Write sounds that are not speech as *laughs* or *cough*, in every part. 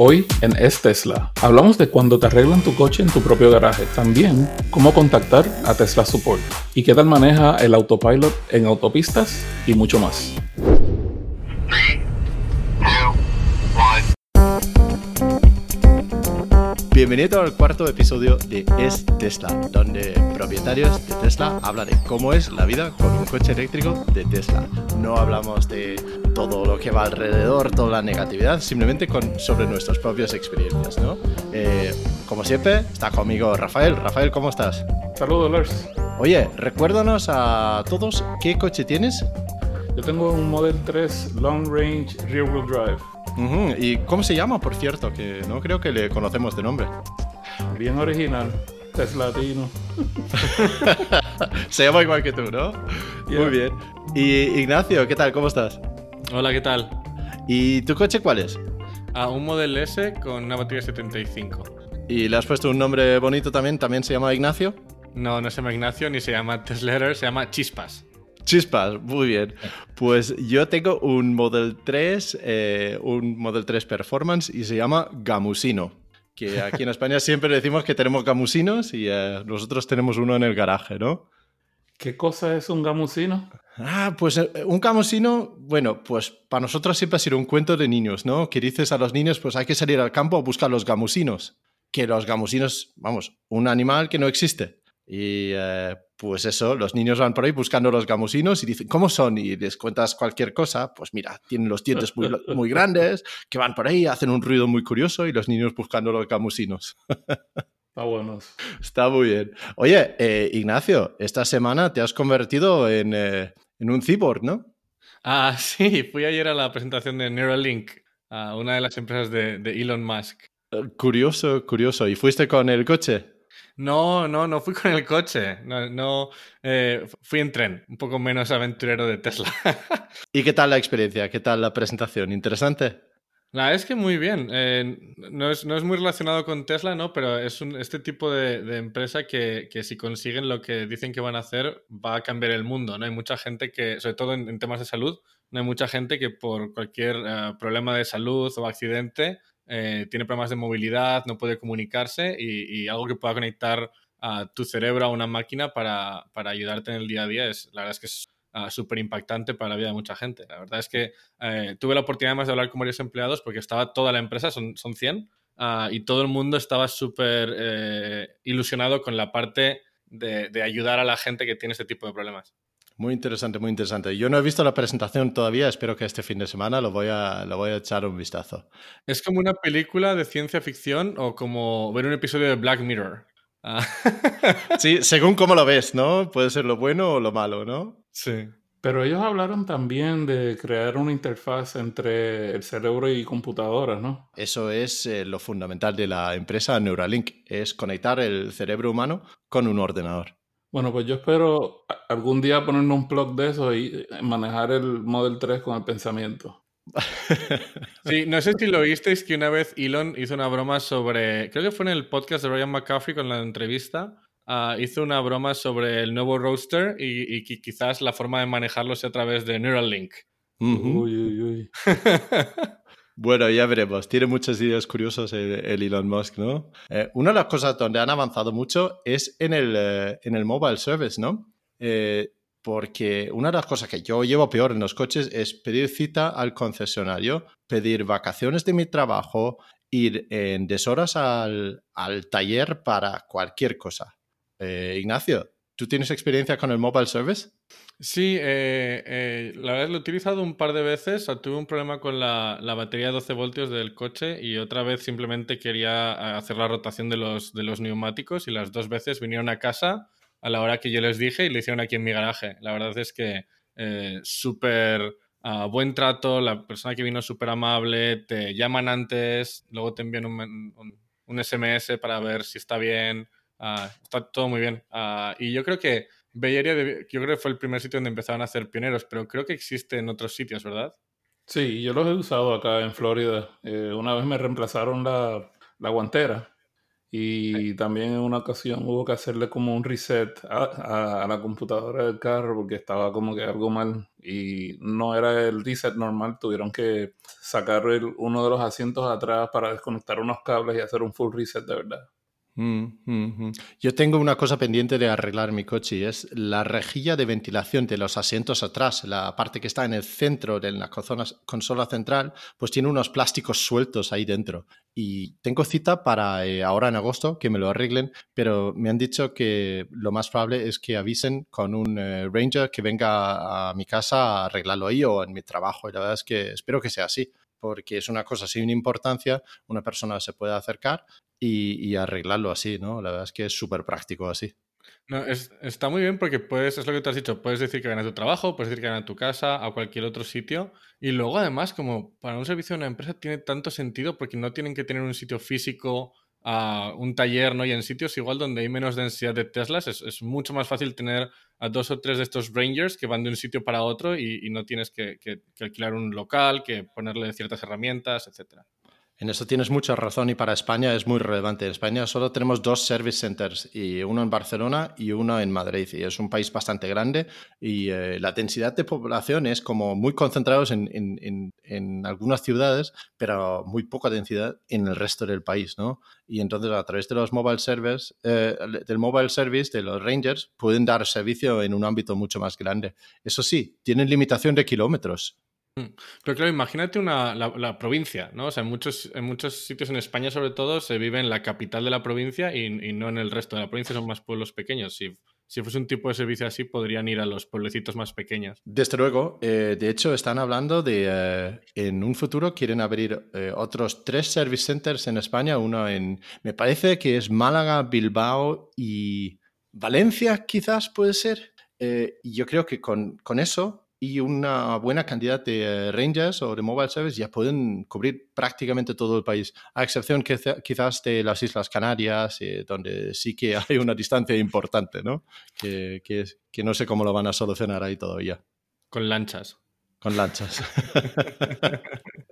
Hoy en Es Tesla hablamos de cuando te arreglan tu coche en tu propio garaje, también cómo contactar a Tesla Support y qué tal maneja el autopilot en autopistas y mucho más. Bienvenido al cuarto episodio de Es Tesla, donde propietarios de Tesla hablan de cómo es la vida con un coche eléctrico de Tesla. No hablamos de todo lo que va alrededor, toda la negatividad, simplemente con, sobre nuestras propias experiencias, ¿no? Eh, como siempre, está conmigo Rafael. Rafael, ¿cómo estás? Saludos, Lars. Oye, recuérdanos a todos qué coche tienes. Yo tengo un Model 3 Long Range Rear Wheel Drive. ¿Y cómo se llama, por cierto? Que no creo que le conocemos de nombre. Bien original, Teslatino. *laughs* se llama igual que tú, ¿no? *laughs* Yeah. Muy bien. Y Ignacio, ¿qué tal? ¿Cómo estás? Hola, ¿qué tal? ¿Y tu coche cuál es? A un Model S con una batería 75. ¿Y le has puesto un nombre bonito también? ¿También se llama Ignacio? No, no se llama Ignacio ni se llama Tesletter, se llama Chispas. Chispas, muy bien. Pues yo tengo un Model 3, eh, un Model 3 Performance y se llama Gamusino. Que aquí en *laughs* España siempre decimos que tenemos gamusinos y eh, nosotros tenemos uno en el garaje, ¿no? ¿Qué cosa es un gamusino? Ah, pues eh, un gamusino, bueno, pues para nosotros siempre ha sido un cuento de niños, ¿no? Que dices a los niños, pues hay que salir al campo a buscar los gamusinos. Que los gamusinos, vamos, un animal que no existe. Y eh, pues eso, los niños van por ahí buscando los gamusinos y dicen, ¿cómo son? Y les cuentas cualquier cosa, pues mira, tienen los dientes muy, muy grandes, que van por ahí, hacen un ruido muy curioso y los niños buscando los gamusinos. *laughs* Está bueno. Está muy bien. Oye, eh, Ignacio, esta semana te has convertido en, eh, en un cyborg, ¿no? Ah, *laughs* sí, fui ayer a la presentación de Neuralink, a una de las empresas de, de Elon Musk. Eh, Curioso, curioso. ¿Y fuiste con el coche? No, no, no fui con el coche. No, no eh, fui en tren, un poco menos aventurero de Tesla. *laughs* ¿Y qué tal la experiencia? ¿Qué tal la presentación? ¿Interesante? La verdad es que muy bien. Eh, no, es, no, es, muy relacionado con Tesla, ¿no? Pero es un, este tipo de, de empresa que, que, si consiguen lo que dicen que van a hacer, va a cambiar el mundo, ¿no? Hay mucha gente que, sobre todo en, temas de salud, no hay mucha gente que por cualquier uh, problema de salud o accidente eh, tiene problemas de movilidad, no puede comunicarse y, y algo que pueda conectar a tu cerebro a una máquina para, para, ayudarte en el día a día, es, la verdad es que es uh, súper impactante para la vida de mucha gente. La verdad es que eh, tuve la oportunidad más de hablar con varios empleados porque estaba toda la empresa, son, son 100, uh, y todo el mundo estaba súper eh, ilusionado con la parte de, de ayudar a la gente que tiene este tipo de problemas. Muy interesante, muy interesante. Yo no he visto la presentación todavía, espero que este fin de semana lo voy a, lo voy a echar un vistazo. Es como una película de ciencia ficción o como ver un episodio de Black Mirror. Ah. sí, según cómo lo ves, ¿no? Puede ser lo bueno o lo malo, ¿no? Sí. Pero ellos hablaron también de crear una interfaz entre el cerebro y computadoras, ¿no? Eso es eh, lo fundamental de la empresa Neuralink, es conectar el cerebro humano con un ordenador. Bueno, pues yo espero algún día ponerme un plug de eso y manejar el Model 3 con el pensamiento. *laughs* Sí, no sé si lo visteis que una vez Elon hizo una broma sobre, creo que fue en el podcast de Ryan McCaffrey con la entrevista, uh, hizo una broma sobre el nuevo Roadster y, y, quizás la forma de manejarlo sea a través de Neuralink. Uh -huh. Uy, uy, uy. *laughs* Bueno, ya veremos. Tiene muchas ideas curiosas el, el Elon Musk, ¿no? Eh, una de las cosas donde han avanzado mucho es en el, eh, en el mobile service, ¿no? Eh, porque una de las cosas que yo llevo peor en los coches es pedir cita al concesionario, pedir vacaciones de mi trabajo, ir en deshoras al, al taller para cualquier cosa. Ignacio, ¿tú tienes experiencia con el mobile service? Sí, eh, eh, la verdad lo he utilizado un par de veces. Tuve un problema con la, la, batería de 12 voltios del coche y otra vez simplemente quería hacer la rotación de los, de los neumáticos y las dos veces vinieron a casa a la hora que yo les dije y lo hicieron aquí en mi garaje. La verdad es que eh, súper uh, buen trato, la persona que vino súper amable, te llaman antes, luego te envían un, un SMS para ver si está bien. Uh, está todo muy bien. Uh, y yo creo que Bay Area, de, yo creo que fue el primer sitio donde empezaron a hacer pioneros, pero creo que existe en otros sitios, ¿verdad? Sí, yo los he usado acá en Florida. Eh, una vez me reemplazaron la, la guantera Y también en una ocasión hubo que hacerle como un reset a, la computadora del carro porque estaba como que algo mal y no era el reset normal. Tuvieron que sacar uno de los asientos atrás para desconectar unos cables y hacer un full reset de verdad. Mm, mm, mm. Yo tengo una cosa pendiente de arreglar mi coche y es la rejilla de ventilación de los asientos atrás, la parte que está en el centro de la consola central, pues tiene unos plásticos sueltos ahí dentro. Y tengo cita para eh, ahora en agosto que me lo arreglen, pero me han dicho que lo más probable es que avisen con un eh, Ranger que venga a mi casa a arreglarlo ahí o en mi trabajo. Y la verdad es que espero que sea así porque es una cosa sin importancia, una persona se puede acercar y, arreglarlo así, ¿no? La verdad es que es súper práctico así. No, está muy bien porque puedes, es lo que te has dicho, puedes decir que ganas tu trabajo, puedes decir que ganas tu casa, a cualquier otro sitio. Y luego además, como para un servicio de una empresa tiene tanto sentido porque no tienen que tener un sitio físico, a un taller, ¿no? Y en sitios igual donde hay menos densidad de Teslas es, mucho más fácil tener a dos o tres de estos Rangers que van de un sitio para otro y, no tienes que, que, alquilar un local, que ponerle ciertas herramientas, etcétera. En eso tienes mucha razón y para España es muy relevante. En España solo tenemos dos service centers, y uno en Barcelona y uno en Madrid. Y es un país bastante grande y eh, la densidad de población es como muy concentrados en, en, en, algunas ciudades, pero muy poca densidad en el resto del país, ¿no? Y entonces a través de los mobile service, eh, del mobile service de los Rangers pueden dar servicio en un ámbito mucho más grande. Eso sí, tienen limitación de kilómetros. Pero claro, imagínate una, la, provincia, ¿no? O sea, en muchos, en muchos sitios en España, sobre todo, se vive en la capital de la provincia y, no en el resto de la provincia, son más pueblos pequeños. Si, si, fuese un tipo de servicio así, podrían ir a los pueblecitos más pequeños. Desde luego, eh, de hecho, están hablando de eh, en un futuro quieren abrir eh, otros tres service centers en España, uno en, me parece que es Málaga, Bilbao y Valencia, quizás puede ser. y yo creo que con, con eso y una buena cantidad de Rangers o de Mobile Service ya pueden cubrir prácticamente todo el país, a excepción que, quizás de las Islas Canarias, eh, donde sí que *laughs* hay una distancia importante, ¿no? Que, que, que no sé cómo lo van a solucionar ahí todavía. Con lanchas. Con lanchas. *laughs*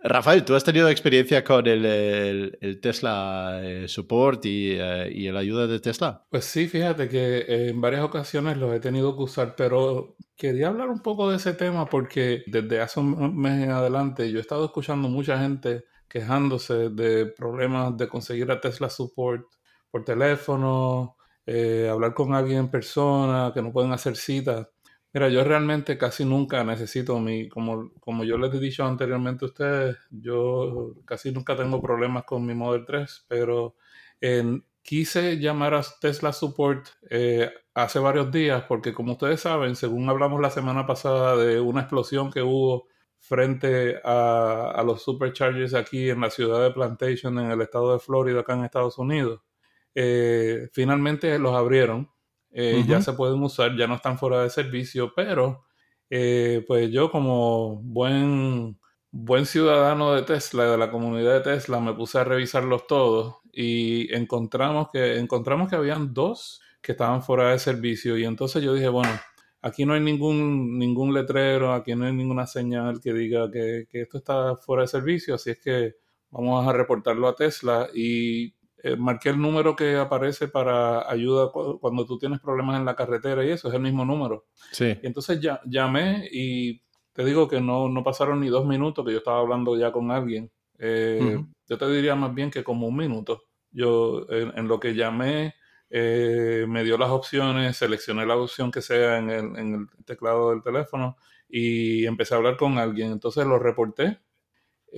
Rafael, ¿tú has tenido experiencia con el, Tesla eh, Support y, eh, y, la ayuda de Tesla? Pues sí, fíjate que en varias ocasiones los he tenido que usar, pero quería hablar un poco de ese tema porque desde hace un mes en adelante yo he estado escuchando mucha gente quejándose de problemas de conseguir a Tesla Support por teléfono, eh, hablar con alguien en persona, que no pueden hacer citas. Mira, yo realmente casi nunca necesito mi, como, como yo les he dicho anteriormente a ustedes, yo casi nunca tengo problemas con mi Model 3, pero quise llamar a Tesla Support eh, hace varios días porque como ustedes saben, según hablamos la semana pasada de una explosión que hubo frente a, los superchargers aquí en la ciudad de Plantation, en el estado de Florida, acá en Estados Unidos, eh, finalmente los abrieron eh, ya se pueden usar, ya no están fuera de servicio, pero eh, pues yo como buen, buen ciudadano de Tesla, de la comunidad de Tesla, me puse a revisarlos todos y encontramos que, encontramos que habían dos que estaban fuera de servicio y entonces yo dije, bueno, aquí no hay ningún, ningún letrero, aquí no hay ninguna señal que diga que, que esto está fuera de servicio, así es que vamos a reportarlo a Tesla y eh, marqué el número que aparece para ayuda cuando tú tienes problemas en la carretera y eso es el mismo número. Sí. Y entonces ya, llamé y te digo que no, no pasaron ni dos minutos que yo estaba hablando ya con alguien. Eh, yo te diría más bien que como un minuto. Yo en, lo que llamé eh, me dio las opciones, seleccioné la opción que sea en el, en el teclado del teléfono y empecé a hablar con alguien. Entonces lo reporté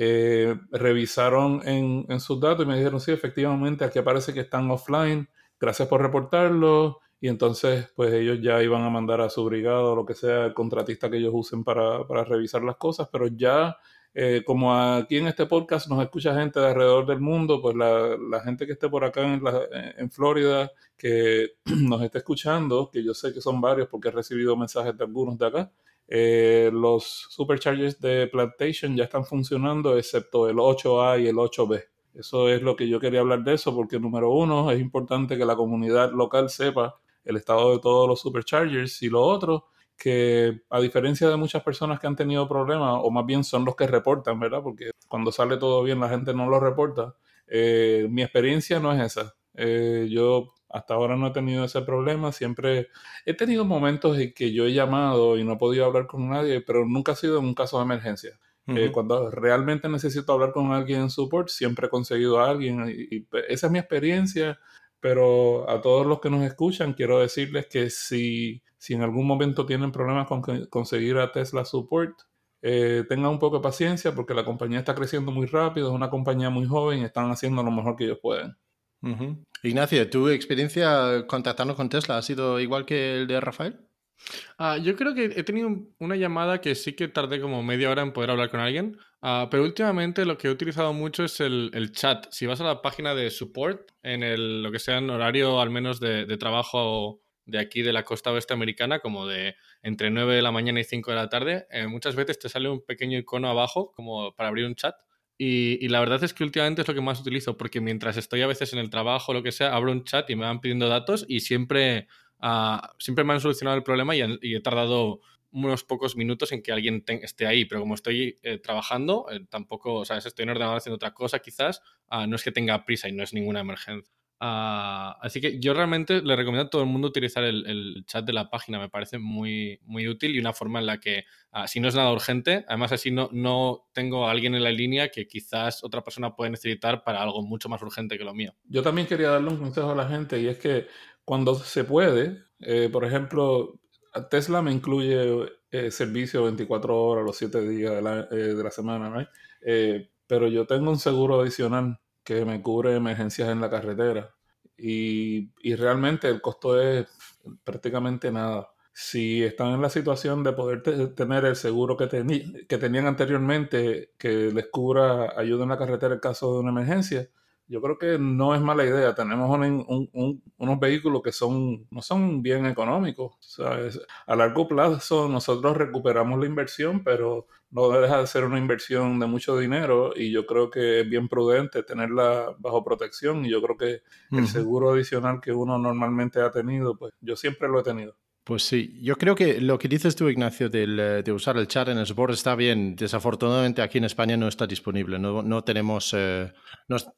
eh, revisaron en, en, sus datos y me dijeron, sí, efectivamente, aquí aparece que están offline, gracias por reportarlo. Y entonces, pues ellos ya iban a mandar a su brigada o lo que sea, el contratista que ellos usen para, revisar las cosas, pero ya, eh, como aquí en este podcast nos escucha gente de alrededor del mundo, pues la, la gente que esté por acá en, la, en Florida, que *clears throat* nos esté escuchando, que yo sé que son varios porque he recibido mensajes de algunos de acá, eh, los superchargers de Plantation ya están funcionando, excepto el 8A y el 8B. Eso es lo que yo quería hablar de eso, porque número uno, es importante que la comunidad local sepa el estado de todos los superchargers y lo otro, que a diferencia de muchas personas que han tenido problemas, o más bien son los que reportan, ¿verdad? Porque cuando sale todo bien la gente no lo reporta. Eh, mi experiencia no es esa. Eh, yo hasta ahora no he tenido ese problema, siempre he tenido momentos en que yo he llamado y no he podido hablar con nadie, pero nunca ha sido en un caso de emergencia. Eh, cuando realmente necesito hablar con alguien en support, siempre he conseguido a alguien y, esa es mi experiencia, pero a todos los que nos escuchan quiero decirles que si, si en algún momento tienen problemas con conseguir a Tesla Support, eh, tengan un poco de paciencia porque la compañía está creciendo muy rápido, es una compañía muy joven y están haciendo lo mejor que ellos pueden. Ignacio, ¿tu experiencia contactando con Tesla ha sido igual que el de Rafael? Ah, yo creo que he tenido una llamada que sí que tardé como media hora en poder hablar con alguien, ah, pero últimamente lo que he utilizado mucho es el, chat. Si vas a la página de support, en el, lo que sea en horario al menos de, de trabajo de aquí de la costa oeste americana, como de entre 9 de la mañana y 5 de la tarde, eh, muchas veces te sale un pequeño icono abajo como para abrir un chat. Y, la verdad es que últimamente es lo que más utilizo, porque mientras estoy a veces en el trabajo o lo que sea, abro un chat y me van pidiendo datos y siempre, ah, siempre me han solucionado el problema y, he tardado unos pocos minutos en que alguien esté ahí, pero como estoy eh, trabajando, eh, tampoco, ¿sabes? Estoy en ordenador haciendo otra cosa quizás, ah, no es que tenga prisa y no es ninguna emergencia. Ah, así que yo realmente le recomiendo a todo el mundo utilizar el, chat de la página, me parece muy, muy útil y una forma en la que, ah, si no es nada urgente, además así no, no tengo a alguien en la línea que quizás otra persona puede necesitar para algo mucho más urgente que lo mío. Yo también quería darle un consejo a la gente y es que cuando se puede, eh, por ejemplo, Tesla me incluye eh, servicio 24 horas los 7 días de la, eh, de la semana, ¿no? pero yo tengo un seguro adicional que me cubre emergencias en la carretera. Y, realmente el costo es prácticamente nada. Si están en la situación de poder tener el seguro que, que tenían anteriormente, que les cubra ayuda en la carretera en caso de una emergencia, yo creo que no es mala idea. Tenemos unos vehículos que son, no son bien económicos. A largo plazo nosotros recuperamos la inversión, pero no deja de ser una inversión de mucho dinero y yo creo que es bien prudente tenerla bajo protección y yo creo que el seguro adicional que uno normalmente ha tenido, pues yo siempre lo he tenido. Pues sí, yo creo que lo que dices tú, Ignacio, eh, de usar el chat en el support está bien. Desafortunadamente aquí en España no está disponible, no, no tenemos, eh,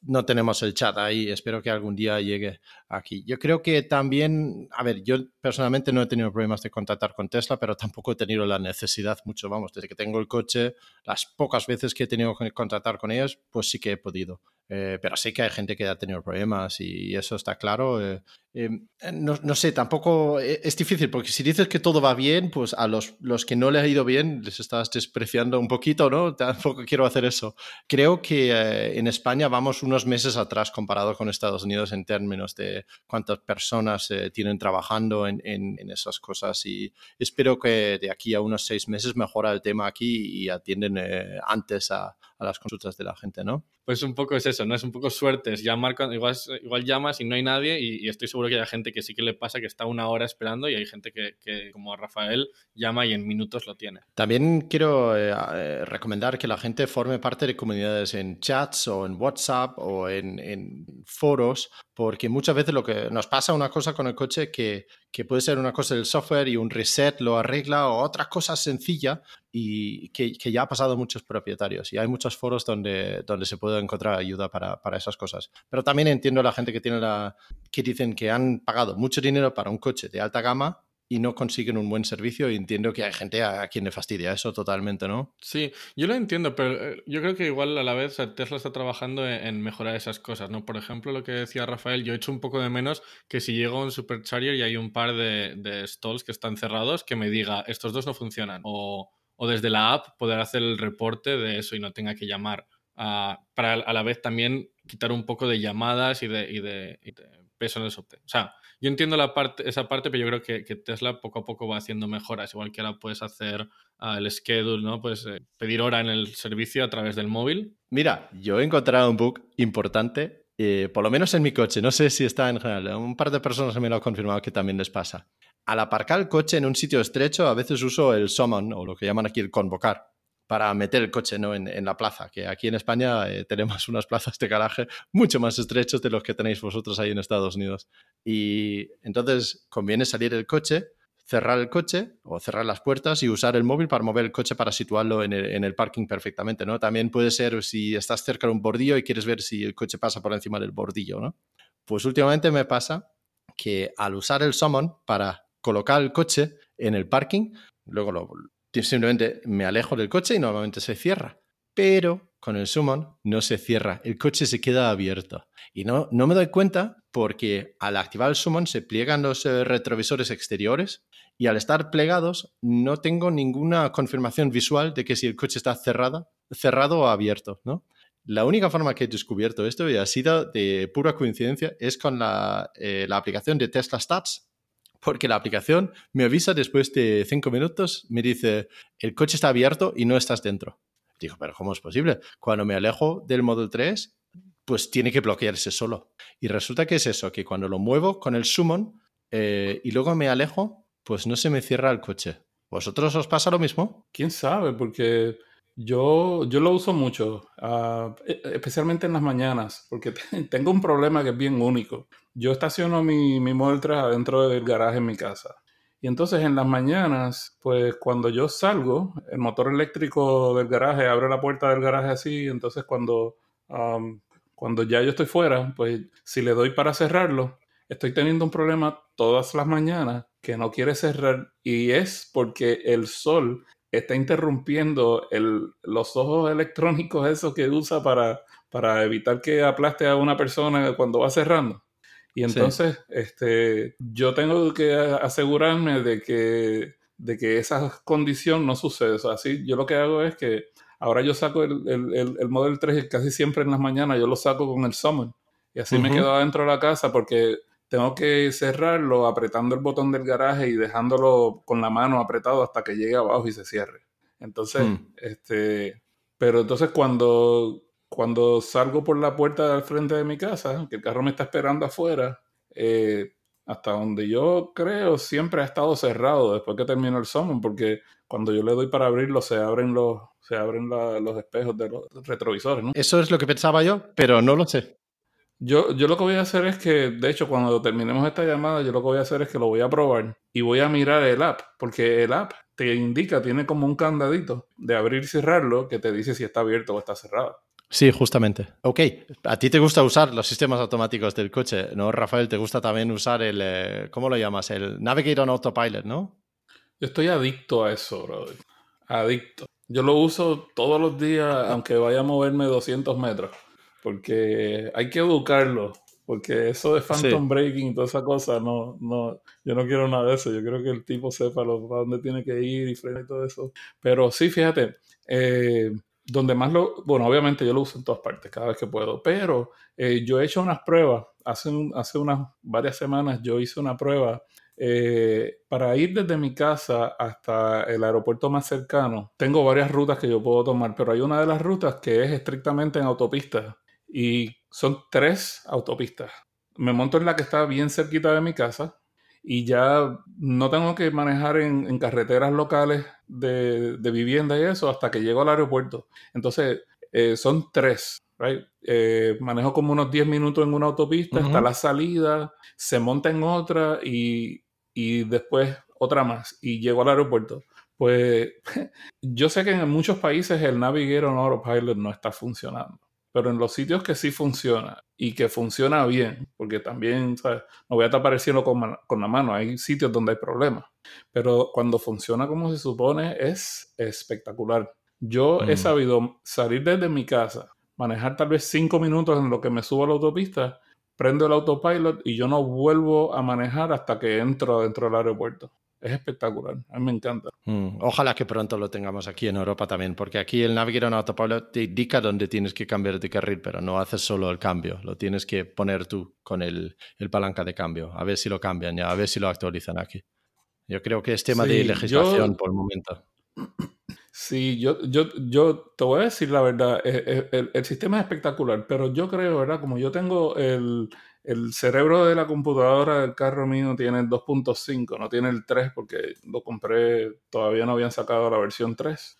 no, tenemos el chat ahí. Espero que algún día llegue aquí. Yo creo que también, a ver, yo personalmente no he tenido problemas de contactar con Tesla, pero tampoco he tenido la necesidad mucho, vamos, desde que tengo el coche, las pocas veces que he tenido que contactar con ellos, pues sí que he podido. Eh, pero sí que hay gente que ha tenido problemas y eso está claro. Eh, em, no, no, sé, tampoco eh, es difícil porque si dices que todo va bien, pues a los, los que no les ha ido bien les estás despreciando un poquito, ¿no? Tampoco quiero hacer eso. Creo que en España vamos unos meses atrás comparado con Estados Unidos en términos de cuántas personas tienen trabajando en, en, esas cosas y espero que de aquí a unos seis meses mejora el tema aquí y atienden antes a, a las consultas de la gente, ¿no? Pues un poco es eso, ¿no? Es un poco suerte. Es llamar, igual, igual llamas y no hay nadie y, estoy seguro que hay gente que sí que le pasa que está una hora esperando y hay gente que, que como Rafael, llama y en minutos lo tiene. También quiero eh, eh, recomendar que la gente forme parte de comunidades en chats o en WhatsApp o en, en foros porque muchas veces lo que nos pasa una cosa con el coche que, que, puede ser una cosa del software y un reset lo arregla o otra cosa sencilla y que, que, ya ha pasado a muchos propietarios y hay muchos foros donde, donde se puede encontrar ayuda para, para, esas cosas. Pero también entiendo a la gente que tiene la que dicen que han pagado mucho dinero para un coche de alta gama y no consiguen un buen servicio y entiendo que hay gente a quien le fastidia eso totalmente, ¿no? Sí, yo lo entiendo, pero eh, yo creo que igual a la vez Tesla está trabajando en mejorar esas cosas, ¿no? Por ejemplo, lo que decía Rafael, yo he hecho un poco de menos que si llego a un supercharger y hay un par de, de stalls que están cerrados, que me diga, estos dos no funcionan, o, o desde la app poder hacer el reporte de eso y no tenga que llamar. para a la vez también quitar un poco de llamadas y de, y de, y de peso en el software. O sea, yo entiendo la parte, esa parte, pero yo creo que, Tesla poco a poco va haciendo mejoras. Igual que ahora puedes hacer ah, el schedule, ¿no? Puedes eh, pedir hora en el servicio a través del móvil. Mira, yo he encontrado un bug importante, eh, por lo menos en mi coche. No sé si está en general. Un par de personas me lo han confirmado que también les pasa. Al aparcar el coche en un sitio estrecho, a veces uso el summon, o lo que llaman aquí el convocar para meter el coche ¿no? en, la plaza, que aquí en España eh, *laughs* tenemos unas plazas de garaje mucho más estrechos de los que tenéis vosotros ahí en Estados Unidos. Y entonces conviene salir el coche, cerrar el coche o cerrar las puertas y usar el móvil para mover el coche para situarlo en el, parking perfectamente. ¿no? También puede ser si estás cerca de un bordillo y quieres ver si el coche pasa por encima del bordillo. ¿no? Pues últimamente me pasa que al usar el summon para colocar el coche en el parking, luego lo, simplemente me alejo del coche y normalmente se cierra. Pero con el summon no se cierra, el coche se queda abierto. Y no, no me doy cuenta porque al activar el summon se pliegan los eh, retrovisores exteriores y al estar plegados no tengo ninguna confirmación visual de que si el coche está cerrado, cerrado o abierto, ¿no? La única forma que he descubierto esto, y ha sido de pura coincidencia, es con la, eh, la aplicación de Tesla Stats, porque la aplicación me avisa después de cinco minutos, me dice, el coche está abierto y no estás dentro. Digo, pero ¿cómo es posible? Cuando me alejo del Model 3, pues tiene que bloquearse solo. Y resulta que es eso, que cuando lo muevo con el summon eh, y luego me alejo, pues no se me cierra el coche. ¿Vosotros os pasa lo mismo? ¿Quién sabe? Porque yo, yo lo uso mucho, ah, e, especialmente en las mañanas, porque *laughs* tengo un problema que es bien único. Yo estaciono mi, mi 3 adentro del garaje en mi casa. Y entonces en las mañanas, pues cuando yo salgo, el motor eléctrico del garaje abre la puerta del garaje así, entonces cuando, cuando ya yo estoy fuera, pues si le doy para cerrarlo, estoy teniendo un problema todas las mañanas que no quiere cerrar y es porque el sol está interrumpiendo los ojos electrónicos esos que usa para, para evitar que aplaste a una persona cuando va cerrando. Y entonces este, yo tengo que asegurarme de que, de que esa condición no sucede. O así yo lo que hago es que ahora yo saco el, el, el, Model 3 casi siempre en las mañanas, yo lo saco con el Summon. Y así me quedo adentro de la casa porque tengo que cerrarlo apretando el botón del garaje y dejándolo con la mano apretado hasta que llegue abajo y se cierre. Entonces, hmm. este, pero entonces cuando, cuando salgo por la puerta del frente de mi casa, que el carro me está esperando afuera, eh, hasta donde yo creo siempre ha estado cerrado después que termino el summon, porque cuando yo le doy para abrirlo se abren los, se abren los espejos de los retrovisores. ¿no? Eso es lo que pensaba yo, pero no lo sé. Yo, yo lo que voy a hacer es que, de hecho, cuando terminemos esta llamada, yo lo que voy a hacer es que lo voy a probar y voy a mirar el app, porque el app te indica, tiene como un candadito de abrir y cerrarlo que te dice si está abierto o está cerrado. Sí, justamente. Ok, a ti te gusta usar los sistemas automáticos del coche, ¿no, Rafael? ¿Te gusta también usar el, eh, ¿cómo lo llamas? El Navigator on Autopilot, ¿no? Yo estoy adicto a eso, brother. Adicto. Yo lo uso todos los días, aunque vaya a moverme 200 metros porque hay que educarlo, porque eso de phantom breaking y toda esa cosa, no, no, yo no quiero nada de eso, yo quiero que el tipo sepa lo, para dónde tiene que ir y frenar y todo eso. Pero sí, fíjate, eh, donde más lo, bueno, obviamente yo lo uso en todas partes, cada vez que puedo, pero eh, yo he hecho unas pruebas, hace, hace unas varias semanas yo hice una prueba eh, para ir desde mi casa hasta el aeropuerto más cercano, tengo varias rutas que yo puedo tomar, pero hay una de las rutas que es estrictamente en autopista y son tres autopistas. Me monto en la que está bien cerquita de mi casa y ya no tengo que manejar en, carreteras locales de, vivienda y eso hasta que llego al aeropuerto. Entonces, eh, son tres. Eh, manejo como unos 10 minutos en una autopista, está la salida, se monta en otra y, y después otra más y llego al aeropuerto. Pues *laughs* yo sé que en muchos países el Navigator Autopilot no está funcionando pero en los sitios que sí funciona y que funciona bien, porque también, ¿sabes? No voy a estar pareciendo con, con la mano, hay sitios donde hay problemas, pero cuando funciona como se supone es espectacular. Yo he mm. sabido salir desde mi casa, manejar tal vez cinco minutos en lo que me subo a la autopista, prendo el autopilot y yo no vuelvo a manejar hasta que entro dentro del aeropuerto es espectacular. A mí me encanta. Mm, ojalá que pronto lo tengamos aquí en Europa también, porque aquí el Navigator en Autopilot te indica dónde tienes que cambiar de carril, pero no haces solo el cambio, lo tienes que poner tú con el, el palanca de cambio, a ver si lo cambian ya, a ver si lo actualizan aquí. Yo creo que es tema de legislación por el momento. *clears throat* Sí, yo, yo, yo te voy a decir la verdad, eh, eh, el, el, sistema es espectacular, pero yo creo, ¿verdad? Como yo tengo el, el cerebro de la computadora del carro mío tiene el 2.5, no tiene el 3 porque lo compré, todavía no habían sacado la versión 3.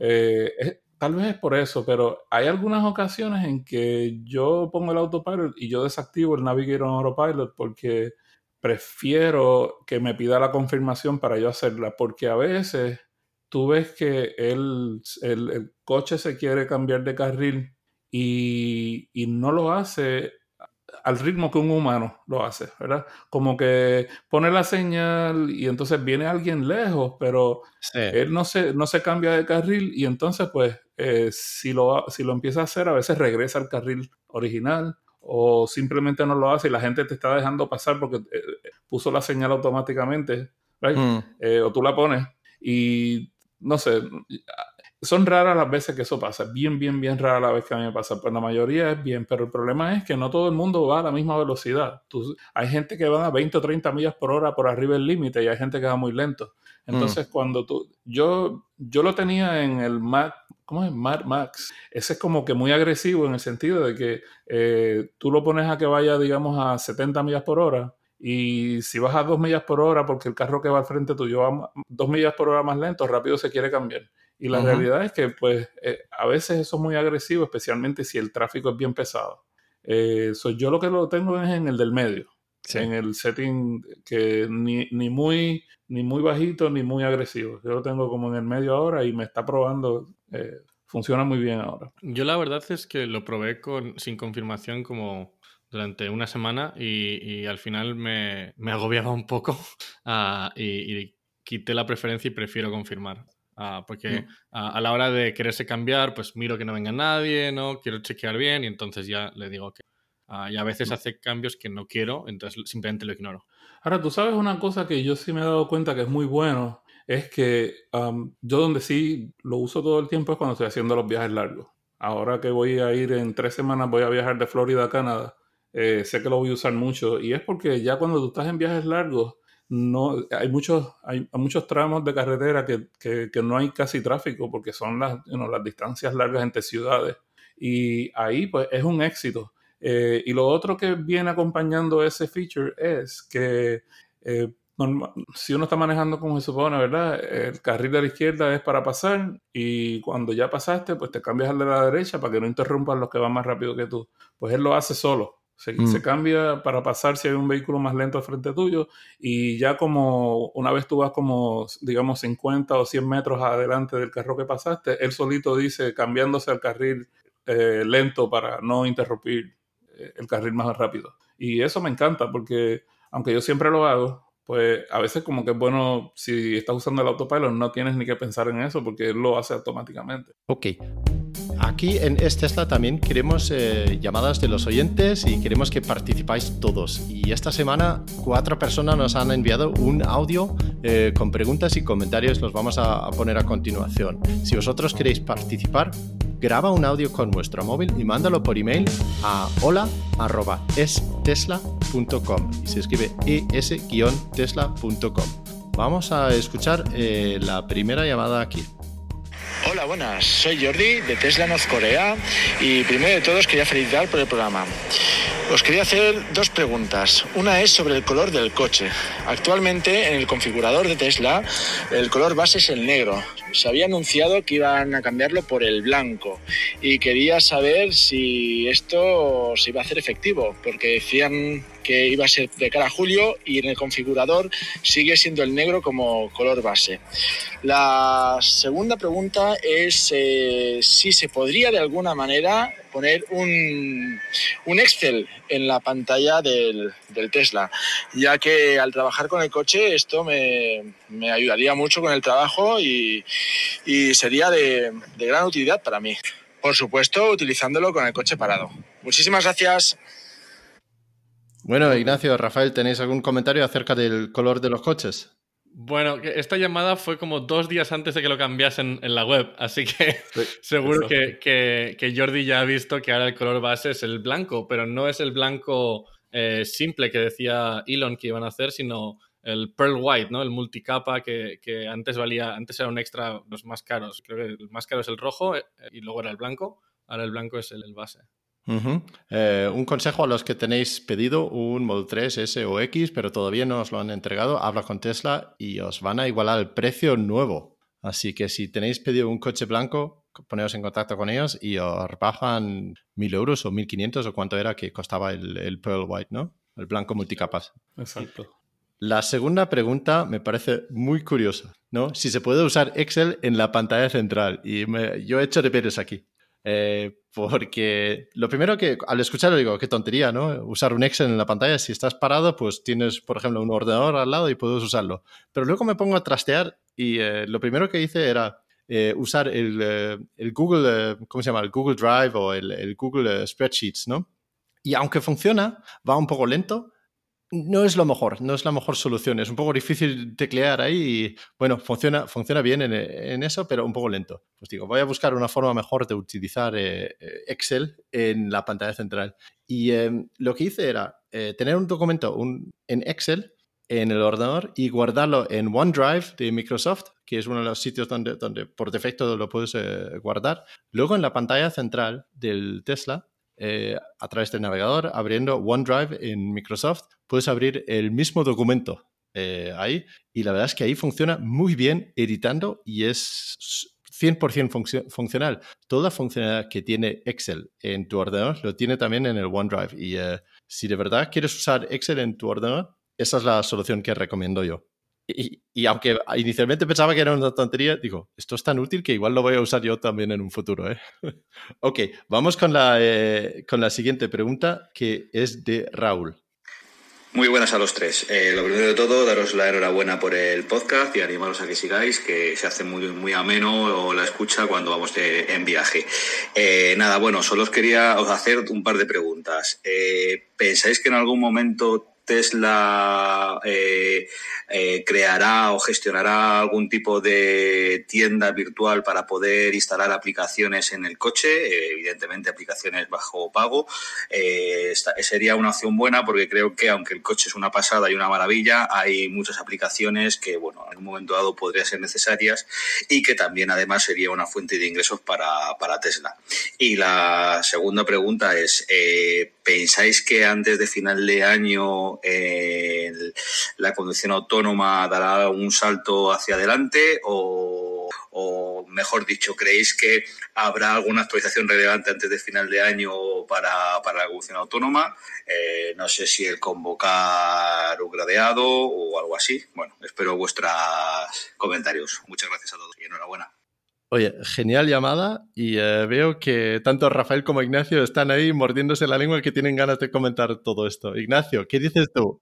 Eh, tal vez es por eso, pero hay algunas ocasiones en que yo pongo el autopilot y yo desactivo el Navigator Autopilot porque prefiero que me pida la confirmación para yo hacerla, porque a veces tú ves que el, coche se quiere cambiar de carril y, y no lo hace al ritmo que un humano lo hace, ¿verdad? Como que pone la señal y entonces viene alguien lejos, pero él no se, no se cambia de carril y entonces pues eh, si, lo, si lo empieza a hacer a veces regresa al carril original o simplemente no lo hace y la gente te está dejando pasar porque eh, puso la señal automáticamente, mm. eh, o tú la pones y no sé, son raras las veces que eso pasa, bien, bien, bien rara la vez que a mí me pasa, pues la mayoría es bien, pero el problema es que no todo el mundo va a la misma velocidad. hay gente que va a 20 o 30 millas por hora por arriba del límite y hay gente que va muy lento. Entonces, mm. cuando tú, yo, yo lo tenía en el Mac, ¿cómo es? Mad Max. Ese es como que muy agresivo en el sentido de que eh, tú lo pones a que vaya, digamos, a 70 millas por hora y si vas a 2 millas por hora porque el carro que va al frente tuyo va 2 millas por hora más lento, rápido se quiere cambiar. Y la realidad es que, pues, eh, a veces eso es muy agresivo, especialmente si el tráfico es bien pesado. Eh, yo lo que lo tengo es en el del medio, en el setting que ni, ni, muy, ni muy bajito ni muy agresivo. Yo lo tengo como en el medio ahora y me está probando. Eh, funciona muy bien ahora. Yo la verdad es que lo probé con, sin confirmación como durante una semana y, al final me, me, agobiaba un poco *laughs* ah, y, quité la preferencia y prefiero confirmar. Ah, porque a, la hora de quererse cambiar, pues miro que no venga nadie, ¿no? Quiero chequear bien y entonces ya le digo que... Ah, y a veces hace cambios que no quiero, entonces simplemente lo ignoro. Ahora, tú sabes una cosa que yo sí me he dado cuenta que es muy bueno, es que yo donde sí lo uso todo el tiempo es cuando estoy haciendo los viajes largos. Ahora que voy a ir en tres semanas, voy a viajar de Florida a Canadá, eh, sé que lo voy a usar mucho. Y es porque ya cuando tú estás en viajes largos, no, hay, muchos, hay muchos tramos de carretera que, que, no hay casi tráfico porque son las, las distancias largas entre ciudades. Y ahí pues es un éxito. Eh, y lo otro que viene acompañando ese feature es que eh, si uno está manejando como se supone, ¿verdad? El carril de la izquierda es para pasar y cuando ya pasaste, pues te cambias al de la derecha para que no interrumpan los que van más rápido que tú. Pues él lo hace solo. Se, mm. cambia para pasar si hay un vehículo más lento al frente tuyo y ya como una vez tú vas como, digamos, 50 o 100 metros adelante del carro que pasaste, él solito dice cambiándose al carril eh, lento para no interrumpir eh, el carril más rápido. Y eso me encanta porque aunque yo siempre lo hago, pues a veces como que es bueno, si estás usando el autopilot, no tienes ni que pensar en eso porque él lo hace automáticamente. Ok. Aquí en Es Tesla también queremos eh, llamadas de los oyentes y queremos que participáis todos. Y esta semana cuatro personas nos han enviado un audio eh, con preguntas y comentarios, los vamos a, poner a continuación. Si vosotros queréis participar, graba un audio con vuestro móvil y mándalo por email a hola.estesla.com y se escribe es-tesla.com. Vamos a escuchar eh, la primera llamada aquí. Hola, buenas. Soy Jordi de Tesla North Corea y primero de todo os quería felicitar por el programa. Os quería hacer dos preguntas. Una es sobre el color del coche. Actualmente en el configurador de Tesla el color base es el negro. Se había anunciado que iban a cambiarlo por el blanco y quería saber si esto se iba a hacer efectivo, porque decían que iba a ser de cara a julio y en el configurador sigue siendo el negro como color base. La segunda pregunta es eh, si se podría de alguna manera poner un, un Excel en la pantalla del, del, Tesla, ya que al trabajar con el coche esto me, me ayudaría mucho con el trabajo y, y sería de, de gran utilidad para mí. Por supuesto, utilizándolo con el coche parado. Muchísimas gracias. Bueno, Ignacio, Rafael, ¿tenéis algún comentario acerca del color de los coches? Bueno, esta llamada fue como dos días antes de que lo cambiasen en la web, así que *laughs* seguro que, Jordi ya ha visto que ahora el color base es el blanco, pero no es el blanco eh, simple que decía Elon que iban a hacer, sino el Pearl White, ¿no? El multicapa que, antes valía, antes era un extra, los más caros. Creo que el más caro es el rojo eh, y luego era el blanco, ahora el blanco es el base. Eh, un consejo a los que tenéis pedido un Model 3 S o X, pero todavía no os lo han entregado, habla con Tesla y os van a igualar el precio nuevo. Así que si tenéis pedido un coche blanco, poneos en contacto con ellos y os bajan mil euros o 1500 o cuánto era que costaba el, Pearl White, ¿no? El blanco multicapas. Exacto. La segunda pregunta me parece muy curiosa, ¿no? Si se puede usar Excel en la pantalla central. Y yo he hecho deberes aquí. Eh, porque lo primero que al escucharlo digo, qué tontería, ¿no? Usar un Excel en la pantalla, si estás parado, pues tienes, por ejemplo, un ordenador al lado y puedes usarlo. Pero luego me pongo a trastear y eh, lo primero que hice era eh, usar el, el Google, ¿cómo se llama? El Google Drive o el, el Google Spreadsheets, ¿no? Y aunque funciona, va un poco lento, no es lo mejor, no es la mejor solución. Es un poco difícil teclear ahí y, bueno, funciona, funciona bien en, eso, pero un poco lento. Pues digo, voy a buscar una forma mejor de utilizar eh, eh, Excel en la pantalla central. Y em, lo que hice era eh, tener un documento en Excel en el ordenador y guardarlo en OneDrive de Microsoft, que es uno de los sitios donde, donde por defecto lo puedes guardar. Luego en la pantalla central del Tesla eh, a través del navegador, abriendo OneDrive en Microsoft, puedes abrir el mismo documento eh, ahí y la verdad es que ahí funciona muy bien editando y es 100% funcional. Toda funcionalidad que tiene Excel en tu ordenador lo tiene también en el OneDrive y eh, si de verdad quieres usar Excel en tu ordenador, esa es la solución que recomiendo yo. Y, aunque inicialmente pensaba que era una tontería, digo, esto es tan útil que igual lo voy a usar yo también en un futuro. ¿eh? *laughs* ok, vamos con la, eh, con la siguiente pregunta que es de Raúl. Muy buenas a los tres. Eh, lo primero de todo, daros la enhorabuena por el podcast y animaros a que sigáis, que se hace muy, muy ameno la escucha cuando vamos en viaje. Eh, nada, bueno, solo os quería hacer un par de preguntas. ¿Pensáis que en algún momento Tesla eh, eh, creará o gestionará algún tipo de tienda virtual para poder instalar aplicaciones en el coche, eh, evidentemente aplicaciones bajo pago. sería una opción buena porque creo que aunque el coche es una pasada y una maravilla, hay muchas aplicaciones que, bueno, en un momento dado podrían ser necesarias y que también además sería una fuente de ingresos para, para Tesla. Y la segunda pregunta es, ¿pensáis que antes de final de año la conducción autónoma dará un salto hacia adelante o, mejor dicho, ¿creéis que habrá alguna actualización relevante antes de final de año para, la conducción autónoma? Eh, no sé si el convocar un gradeado o algo así. Bueno, espero vuestros comentarios. Muchas gracias a todos y enhorabuena. Oye, genial llamada y eh, veo que tanto Rafael como Ignacio están ahí mordiéndose la lengua que tienen ganas de comentar todo esto. Ignacio, ¿qué dices tú?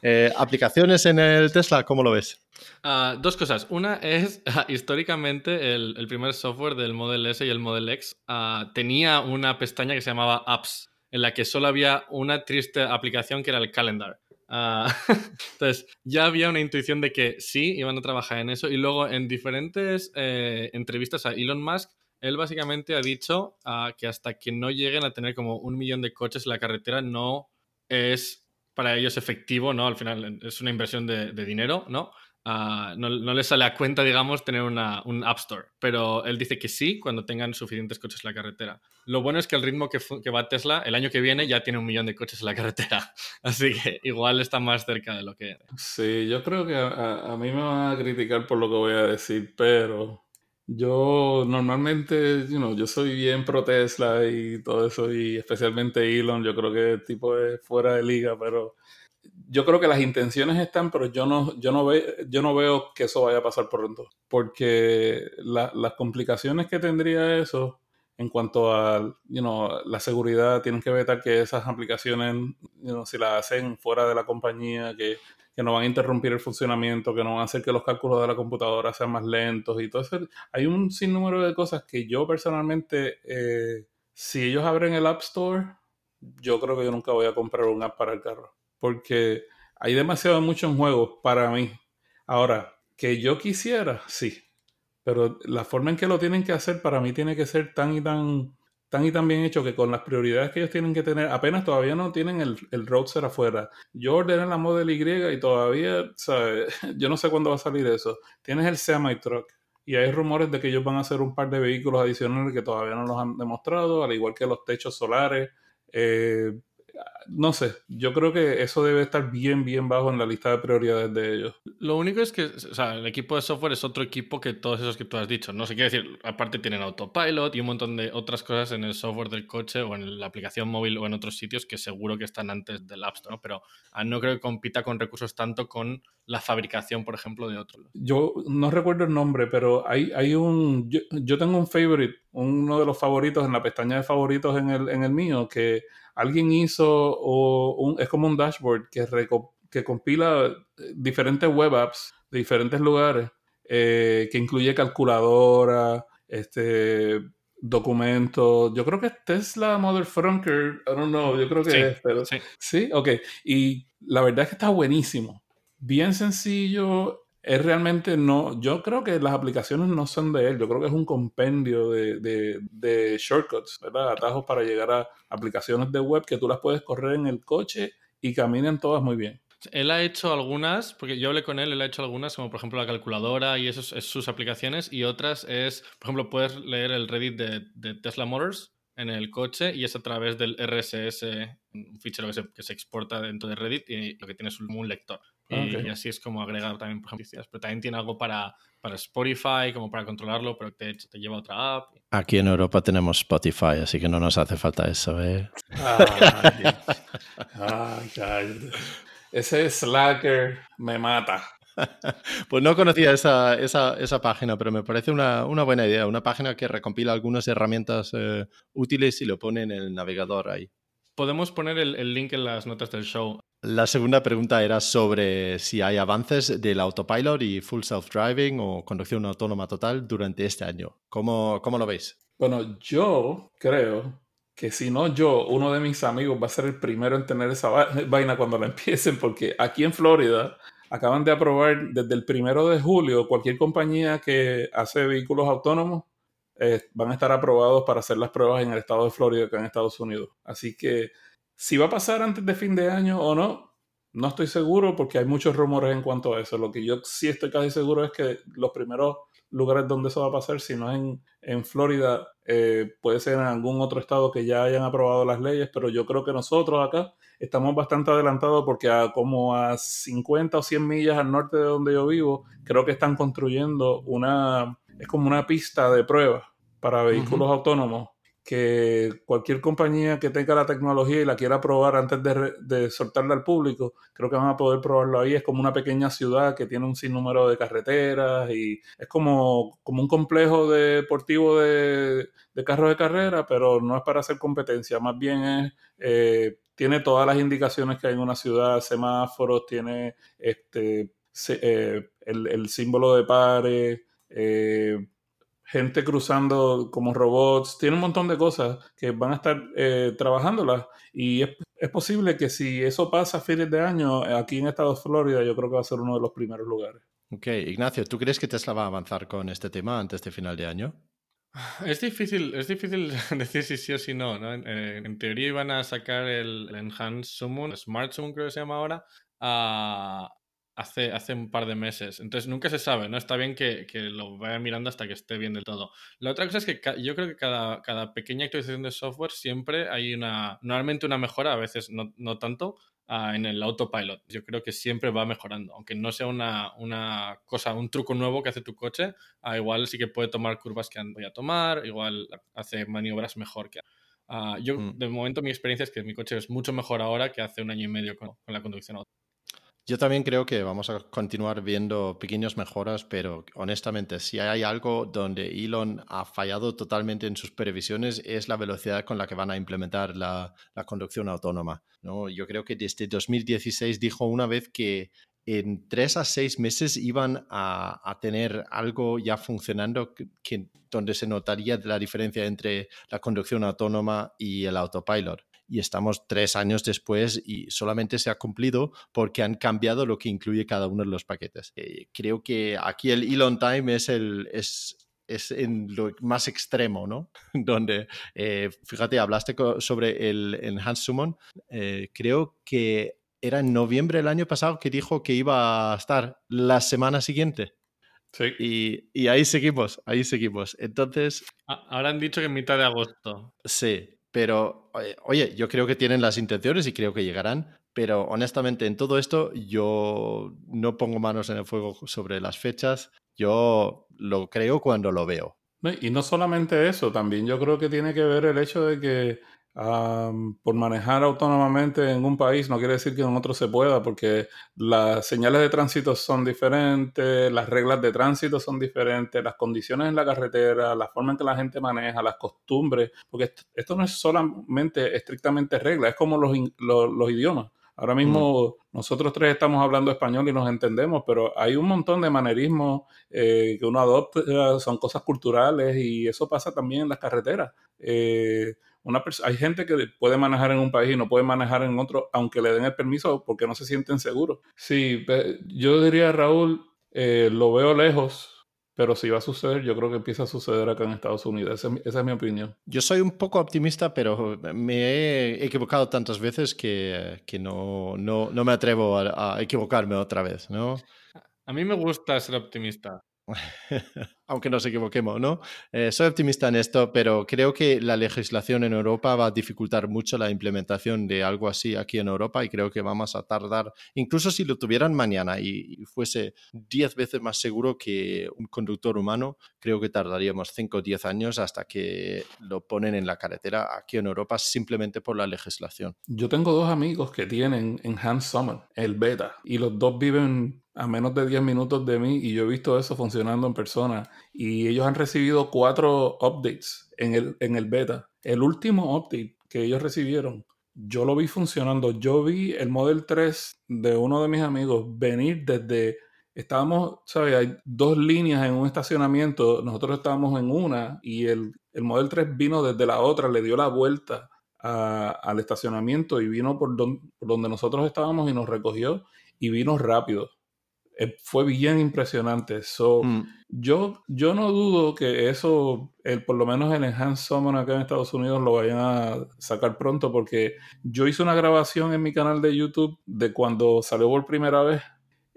Eh, ¿Aplicaciones en el Tesla? ¿Cómo lo ves? Ah, dos cosas. Una es, históricamente, el, primer software del Model S y el Model X ah, tenía una pestaña que se llamaba Apps, en la que solo había una triste aplicación que era el Calendar. Ah, *laughs* entonces, ya había una intuición de que sí, iban a trabajar en eso. Y luego, en diferentes eh, entrevistas a Elon Musk, él básicamente ha dicho ah, que hasta que no lleguen a tener como un millón de coches en la carretera, no es para ellos efectivo, ¿no? Al final es una inversión de, de dinero, ¿no? Ah, no, no, les sale a cuenta, digamos, tener una, un App Store. Pero él dice que sí cuando tengan suficientes coches en la carretera. Lo bueno es que el ritmo que, va Tesla, el año que viene ya tiene un millón de coches en la carretera. *laughs* Así que igual está más cerca de lo que... Sí, yo creo que a, mí me van a criticar por lo que voy a decir, pero yo normalmente, you know, yo soy bien pro Tesla y todo eso, y especialmente Elon, yo creo que el tipo fuera de liga, pero yo creo que las intenciones están, pero yo no, yo no, ve, yo no veo que eso vaya a pasar pronto. Porque las complicaciones que tendría eso en cuanto a you la seguridad, tienen que vetar que esas aplicaciones, you know, si las hacen fuera de la compañía, que, que, no van a interrumpir el funcionamiento, que no van a hacer que los cálculos de la computadora sean más lentos y todo eso. Hay un sinnúmero de cosas que yo personalmente, eh, si ellos abren el App Store, yo creo que yo nunca voy a comprar un app para el carro porque hay demasiado mucho en juego para mí. Ahora, que yo quisiera, sí, pero la forma en que lo tienen que hacer para mí tiene que ser tan y tan tan y tan bien hecho que con las prioridades que ellos tienen que tener, apenas todavía no tienen el, el Roadster afuera. Yo ordené la Model Y y todavía, ¿sabes? *laughs* yo no sé cuándo va a salir eso. Tienes el semi-truck y hay rumores de que ellos van a hacer un par de vehículos adicionales que todavía no los han demostrado, al igual que los techos solares. Eh, no sé, yo creo que eso debe estar bien, bien bajo en la lista de prioridades de ellos. Lo único es que, o sea, el equipo de software es otro equipo que todos esos que tú has dicho. No sé qué decir, aparte tienen autopilot y un montón de otras cosas en el software del coche o en la aplicación móvil o en otros sitios que seguro que están antes del App Store, ¿no? Pero ah, no creo que compita con recursos tanto con la fabricación, por ejemplo, de otros. Yo no recuerdo el nombre, pero hay, hay un. Yo, yo tengo un favorite, uno de los favoritos en la pestaña de favoritos en el, en el mío, que alguien hizo o un, es como un dashboard que, que compila eh, diferentes web apps de diferentes lugares, eh, que incluye calculadora, este, documentos. Yo creo que es Tesla Motherfrunker, I don't know, yo creo que es, pero sí. sí, ok. Y la verdad es que está buenísimo. Bien sencillo, es realmente no, yo creo que las aplicaciones no son de él, yo creo que es un compendio de, de, de, shortcuts, ¿verdad? Atajos para llegar a aplicaciones de web que tú las puedes correr en el coche y caminen todas muy bien. Él ha hecho algunas, porque yo hablé con él, él ha hecho algunas, como por ejemplo la calculadora y eso es sus aplicaciones, y otras es, por ejemplo, puedes leer el Reddit de, de Tesla Motors en el coche y es a través del RSS, un fichero que se, que se exporta dentro de Reddit y lo que tiene es un lector. Ah, y, así es como agregar también, por ejemplo, noticias. Pero también tiene algo para, para Spotify, como para controlarlo, pero te, te, lleva a otra app. Aquí en Europa tenemos Spotify, así que no nos hace falta eso, ¿eh? *laughs* Ay, ay, Ese Slacker me mata. *laughs* Pues no conocía esa, esa, esa página, pero me parece una, una, buena idea. Una página que recompila algunas herramientas eh, útiles y lo pone en el navegador ahí. Podemos poner el, el link en las notas del show. La segunda pregunta era sobre si hay avances del autopilot y full self-driving o conducción autónoma total durante este año. ¿Cómo, ¿Cómo, lo veis? Bueno, yo creo que si no yo, uno de mis amigos va a ser el primero en tener esa vaina cuando la empiecen, porque aquí en Florida acaban de aprobar desde el primero de julio cualquier compañía que hace vehículos autónomos eh, van a estar aprobados para hacer las pruebas en el estado de Florida, acá en Estados Unidos. Así que si va a pasar antes de fin de año o no, no estoy seguro porque hay muchos rumores en cuanto a eso. Lo que yo sí estoy casi seguro es que los primeros lugares donde eso va a pasar, si no es en, en Florida, eh, puede ser en algún otro estado que ya hayan aprobado las leyes, pero yo creo que nosotros acá estamos bastante adelantados porque a como a 50 o 100 millas al norte de donde yo vivo, creo que están construyendo una, es como una pista de prueba para vehículos uh -huh. autónomos que cualquier compañía que tenga la tecnología y la quiera probar antes de, de, soltarla al público, creo que van a poder probarlo ahí. Es como una pequeña ciudad que tiene un sinnúmero de carreteras y es como, como un complejo deportivo de, de carros de carrera, pero no es para hacer competencia, más bien es, eh, tiene todas las indicaciones que hay en una ciudad, semáforos, tiene este, se, eh, el, símbolo de pares, eh, gente cruzando como robots, tiene un montón de cosas que van a estar eh, trabajándolas y es, es, posible que si eso pasa a fines de año aquí en Estados Florida, yo creo que va a ser uno de los primeros lugares. Ok, Ignacio, ¿tú crees que Tesla va a avanzar con este tema antes de final de año? *sighs* Es difícil, es difícil *laughs* decir si sí o si no, ¿no? En, en, teoría iban a sacar el, el Enhanced Summon, Smart Summon creo que se llama ahora, a, hace, hace un par de meses. Entonces nunca se sabe, ¿no? Está bien que, que, lo vaya mirando hasta que esté bien del todo. La otra cosa es que yo creo que cada, cada pequeña actualización de software siempre hay una, normalmente una mejora, a veces no, no tanto, uh, en el autopilot. Yo creo que siempre va mejorando, aunque no sea una, una cosa, un truco nuevo que hace tu coche, uh, igual sí que puede tomar curvas que voy a tomar, igual hace maniobras mejor que... Uh, yo, mm. de momento, mi experiencia es que mi coche es mucho mejor ahora que hace un año y medio con, con la conducción autónoma. Yo también creo que vamos a continuar viendo pequeñas mejoras, pero honestamente, si hay algo donde Elon ha fallado totalmente en sus previsiones es la velocidad con la que van a implementar la, conducción autónoma. ¿no? Yo creo que desde 2016 dijo una vez que en tres a seis meses iban a, tener algo ya funcionando que, donde se notaría la diferencia entre la conducción autónoma y el autopilot y estamos tres años después y solamente se ha cumplido porque han cambiado lo que incluye cada uno de los paquetes. Eh, creo que aquí el Elon Time es el... Es, es en lo más extremo, ¿no? *laughs* Donde, eh, fíjate, hablaste sobre el Enhanced Summon. Eh, creo que era en noviembre del año pasado que dijo que iba a estar la semana siguiente. Sí. Y, y, ahí seguimos, ahí seguimos. Entonces. Ahora han dicho que en mitad de agosto. Sí. Pero oye, yo creo que tienen las intenciones y creo que llegarán, pero honestamente en todo esto yo no pongo manos en el fuego sobre las fechas, yo lo creo cuando lo veo. Y no solamente eso, también yo creo que tiene que ver el hecho de que por manejar autónomamente en un país no quiere decir que en otro se pueda, porque las señales de tránsito son diferentes, las reglas de tránsito son diferentes, las condiciones en la carretera, la forma en que la gente maneja, las costumbres, porque esto, no es solamente estrictamente reglas, es como los, los, idiomas. Ahora mismo nosotros tres estamos hablando español y nos entendemos, pero hay un montón de manerismos eh, que uno adopta, son cosas culturales y eso pasa también en las carreteras. Eh, hay gente que puede manejar en un país y no puede manejar en otro, aunque le den el permiso porque no se sienten seguros. Sí, yo diría, Raúl, eh, lo veo lejos, pero si va a suceder, yo creo que empieza a suceder acá en Estados Unidos. Esa, es mi opinión. Yo soy un poco optimista, pero me he equivocado tantas veces que, que no, no, no, me atrevo a, a equivocarme otra vez, ¿no? A mí me gusta ser optimista. *laughs* Aunque nos equivoquemos, ¿no? Eh, soy optimista en esto, pero creo que la legislación en Europa va a dificultar mucho la implementación de algo así aquí en Europa y creo que vamos a tardar, incluso si lo tuvieran mañana y, fuese 10 veces más seguro que un conductor humano, creo que tardaríamos 5 o 10 años hasta que lo ponen en la carretera aquí en Europa simplemente por la legislación. Yo tengo dos amigos que tienen en Hans Summon el beta y los dos viven a menos de 10 minutos de mí y yo he visto eso funcionando en persona. Y ellos han recibido cuatro updates en el, en el beta. El último update que ellos recibieron, yo lo vi funcionando. Yo vi el Model 3 de uno de mis amigos venir desde... Estábamos, ¿sabes? Hay dos líneas en un estacionamiento. Nosotros estábamos en una y el, el Model 3 vino desde la otra, le dio la vuelta al estacionamiento y vino por, por donde nosotros estábamos y nos recogió y vino rápido. Eh, fue bien impresionante. So, mm. yo, yo no dudo que eso, el, por lo menos el Enhanced Summon acá en Estados Unidos lo vayan a sacar pronto porque yo hice una grabación en mi canal de YouTube de cuando salió por primera vez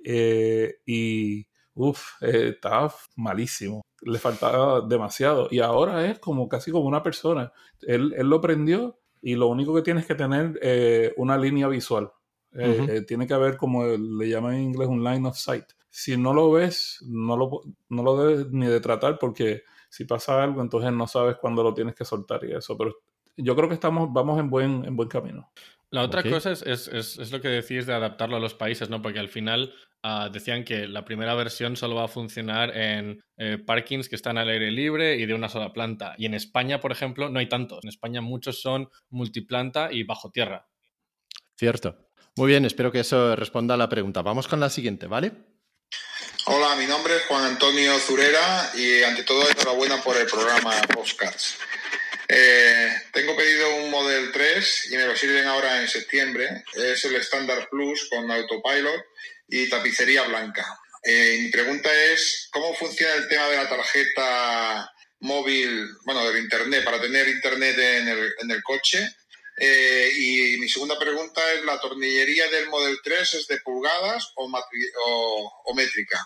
eh, y uff, eh, estaba malísimo. Le faltaba demasiado. Y ahora es como casi como una persona. Él, él lo prendió y lo único que tiene es que tener una línea visual. Eh, eh, tiene que haber, como le llaman en inglés, un line of sight. Si no lo ves, no lo, no lo debes ni de tratar porque si pasa algo, entonces no sabes cuándo lo tienes que soltar y eso. Pero yo creo que estamos, vamos en buen, en buen camino. La otra cosa es, es, es, lo que decís de adaptarlo a los países, ¿no? Porque al final ah, decían que la primera versión solo va a funcionar en eh, parkings que están al aire libre y de una sola planta. Y en España, por ejemplo, no hay tantos. En España muchos son multiplanta y bajo tierra. Cierto. Muy bien, espero que eso responda a la pregunta. Vamos con la siguiente, ¿vale? Hola, mi nombre es Juan Antonio Zurera y ante todo enhorabuena por el programa Postcards. Eh, tengo pedido un Model 3 y me lo sirven ahora en septiembre. Es el Standard Plus con autopilot y tapicería blanca. Eh, mi pregunta es, ¿cómo funciona el tema de la tarjeta móvil, bueno, del Internet, para tener Internet en el, en el coche? Eh, y mi segunda pregunta es, ¿la tornillería del Model 3 es de pulgadas o, métrica?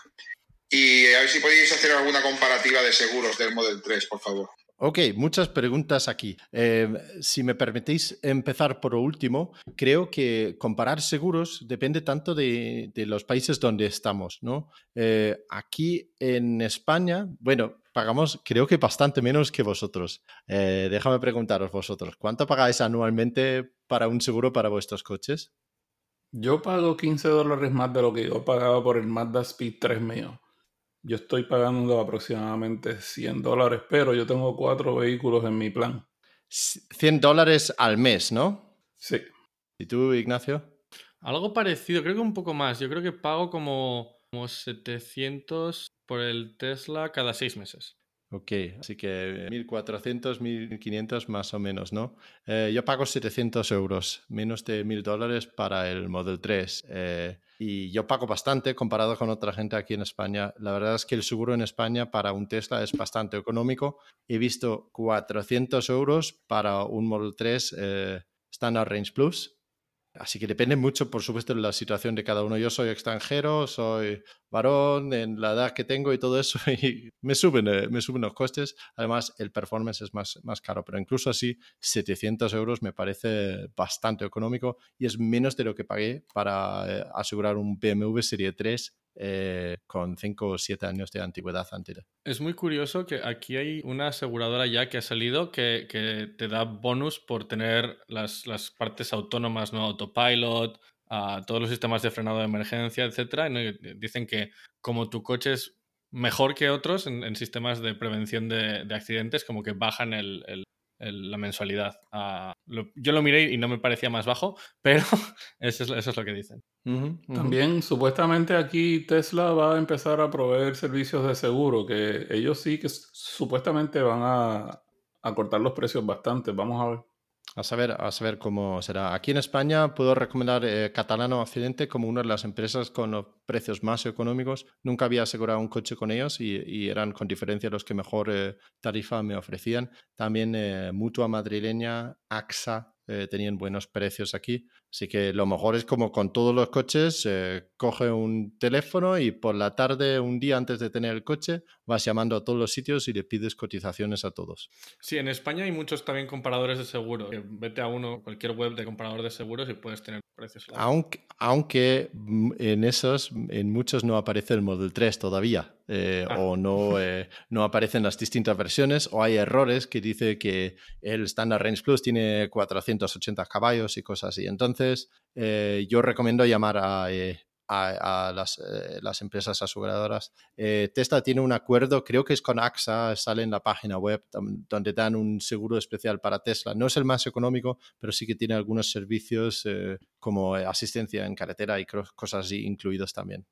Y a ver si podéis hacer alguna comparativa de seguros del Model 3, por favor. Ok, muchas preguntas aquí. Eh, si me permitís empezar por último, creo que comparar seguros depende tanto de, los países donde estamos, ¿no? Eh, aquí en España, bueno, pagamos creo que bastante menos que vosotros. Eh, déjame preguntaros vosotros, ¿cuánto pagáis anualmente para un seguro para vuestros coches? Yo pago 15 dólares más de lo que yo pagaba por el Mazda Speed 3 mío. Yo estoy pagando aproximadamente 100 dólares, pero yo tengo cuatro vehículos en mi plan. 100 dólares al mes, ¿no? Sí. ¿Y tú, Ignacio? Algo parecido, creo que un poco más. Yo creo que pago como, como 700 por el Tesla cada seis meses. Ok, así que 1.400, 1.500 más o menos, ¿no? Eh, yo pago 700 euros, menos de 1.000 dólares para el Model 3. Eh, y yo pago bastante comparado con otra gente aquí en España. La verdad es que el seguro en España para un Tesla es bastante económico. He visto 400 euros para un Model 3 eh, Standard Range Plus Así que depende mucho, por supuesto, de la situación de cada uno. Yo soy extranjero, soy varón, en la edad que tengo y todo eso, *laughs* y me suben, eh, me suben los costes. Además, el performance es más, más caro, pero incluso así, 700 euros me parece bastante económico y es menos de lo que pagué para eh, asegurar un BMW Serie 3 eh, con 5 o 7 años de antigüedad antes. Es muy curioso que aquí hay una aseguradora ya que ha salido que, te da bonus por tener las, partes autónomas, ¿no? Autopilot, a todos los sistemas de frenado de emergencia, etcétera. Dicen que como tu coche es mejor que otros en, sistemas de prevención de, accidentes, como que bajan la mensualidad. Yo lo miré y no me parecía más bajo, *laughs* pero eso es, eso es lo que dicen. También supuestamente aquí Tesla va a empezar a proveer servicios de seguro, que ellos sí que supuestamente van a, a cortar los precios bastante. Vamos a ver. A saber, a saber cómo será. Aquí en España puedo recomendar eh, Catalano Occidente como una de las empresas con los precios más económicos. Nunca había asegurado un coche con ellos y, eran con diferencia los que mejor eh, tarifa me ofrecían. También eh, Mutua Madrileña, AXA, tenían buenos precios aquí. Así que lo mejor es como con todos los coches, coge un teléfono y por la tarde, un día antes de tener el coche, vas llamando a todos los sitios y le pides cotizaciones a todos. Sí, en España hay muchos también comparadores de seguro. Vete a uno, cualquier web de comparador de seguros y puedes tener precios. Aunque, aunque en esos, en muchos no aparece el Model 3 todavía. Eh, ah. o no, eh, no aparecen las distintas versiones, o hay errores que dice que el Standard Range Plus tiene 480 caballos y cosas así. Entonces, eh, yo recomiendo llamar a, eh, eh, las, empresas aseguradoras. Tesla tiene un acuerdo, creo que es con AXA, sale en la página web, donde dan un seguro especial para Tesla. No es el más económico, pero sí que tiene algunos servicios como asistencia en carretera y cosas así incluidos también.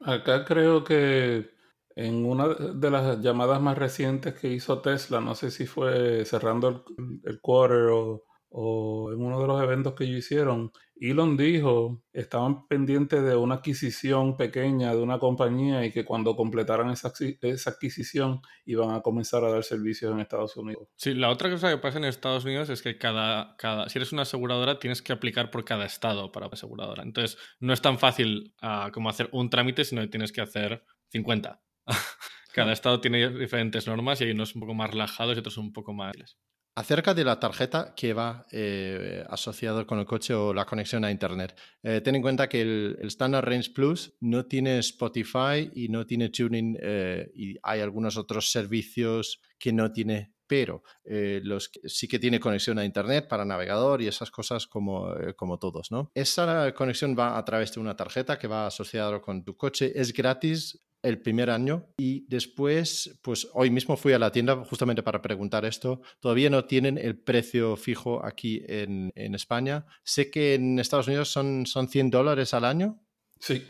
Acá creo que en una de las llamadas más recientes que hizo Tesla, no sé si fue cerrando el, el quarter o o en uno de los eventos que ellos hicieron, Elon dijo, estaban pendientes de una adquisición pequeña de una compañía y que cuando completaran esa, esa, adquisición iban a comenzar a dar servicios en Estados Unidos. Sí, la otra cosa que pasa en Estados Unidos es que cada, cada si eres una aseguradora tienes que aplicar por cada estado para aseguradora. Entonces no es tan fácil uh, como hacer un trámite, sino que tienes que hacer 50. *laughs* cada estado tiene diferentes normas y hay unos un poco más relajados y otros un poco más... Acerca de la tarjeta que va eh, asociado con el coche o la conexión a Internet. Eh, ten en cuenta que el, Standard Range Plus no tiene Spotify y no tiene tuning eh, y hay algunos otros servicios que no tiene, pero los, sí que tiene conexión a Internet para navegador y esas cosas como, como todos. ¿no? Esa conexión va a través de una tarjeta que va asociada con tu coche. Es gratis el primer año y después, pues hoy mismo fui a la tienda justamente para preguntar esto. Todavía no tienen el precio fijo aquí en, España. Sé que en Estados Unidos son, son 100 dólares al año. Sí.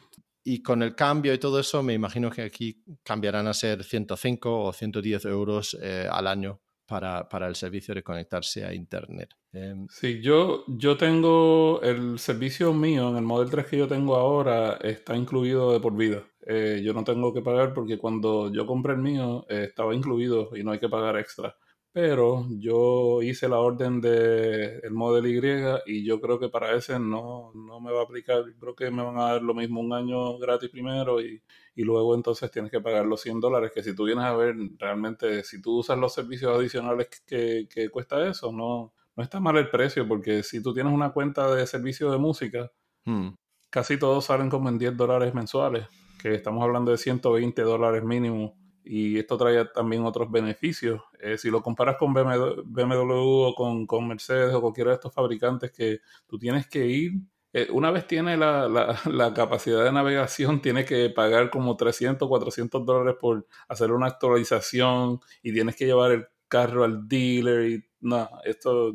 Y con el cambio y todo eso, me imagino que aquí cambiarán a ser 105 o 110 euros eh, al año para, para, el servicio de conectarse a Internet. Em, sí, yo, yo tengo el servicio mío, en el Model 3 que yo tengo ahora, está incluido de por vida. Eh, yo no tengo que pagar porque cuando yo compré el mío eh, estaba incluido y no hay que pagar extra. Pero yo hice la orden del el Model Y y yo creo que para ese no, no me va a aplicar. Creo que me van a dar lo mismo un año gratis primero y, y luego entonces tienes que pagar los 100 dólares. Que si tú vienes a ver realmente, si tú usas los servicios adicionales que, que cuesta eso, no, no está mal el precio porque si tú tienes una cuenta de servicio de música, hmm. casi todos salen como en 10 dólares mensuales que estamos hablando de 120 dólares mínimo y esto trae también otros beneficios. Eh, si lo comparas con BMW, o con, con, Mercedes o cualquiera de estos fabricantes que tú tienes que ir, eh, una vez tiene la, la, *laughs* la, capacidad de navegación, *laughs* tienes que pagar como 300, 400 dólares por hacer una actualización y tienes que llevar el carro al dealer y no, esto,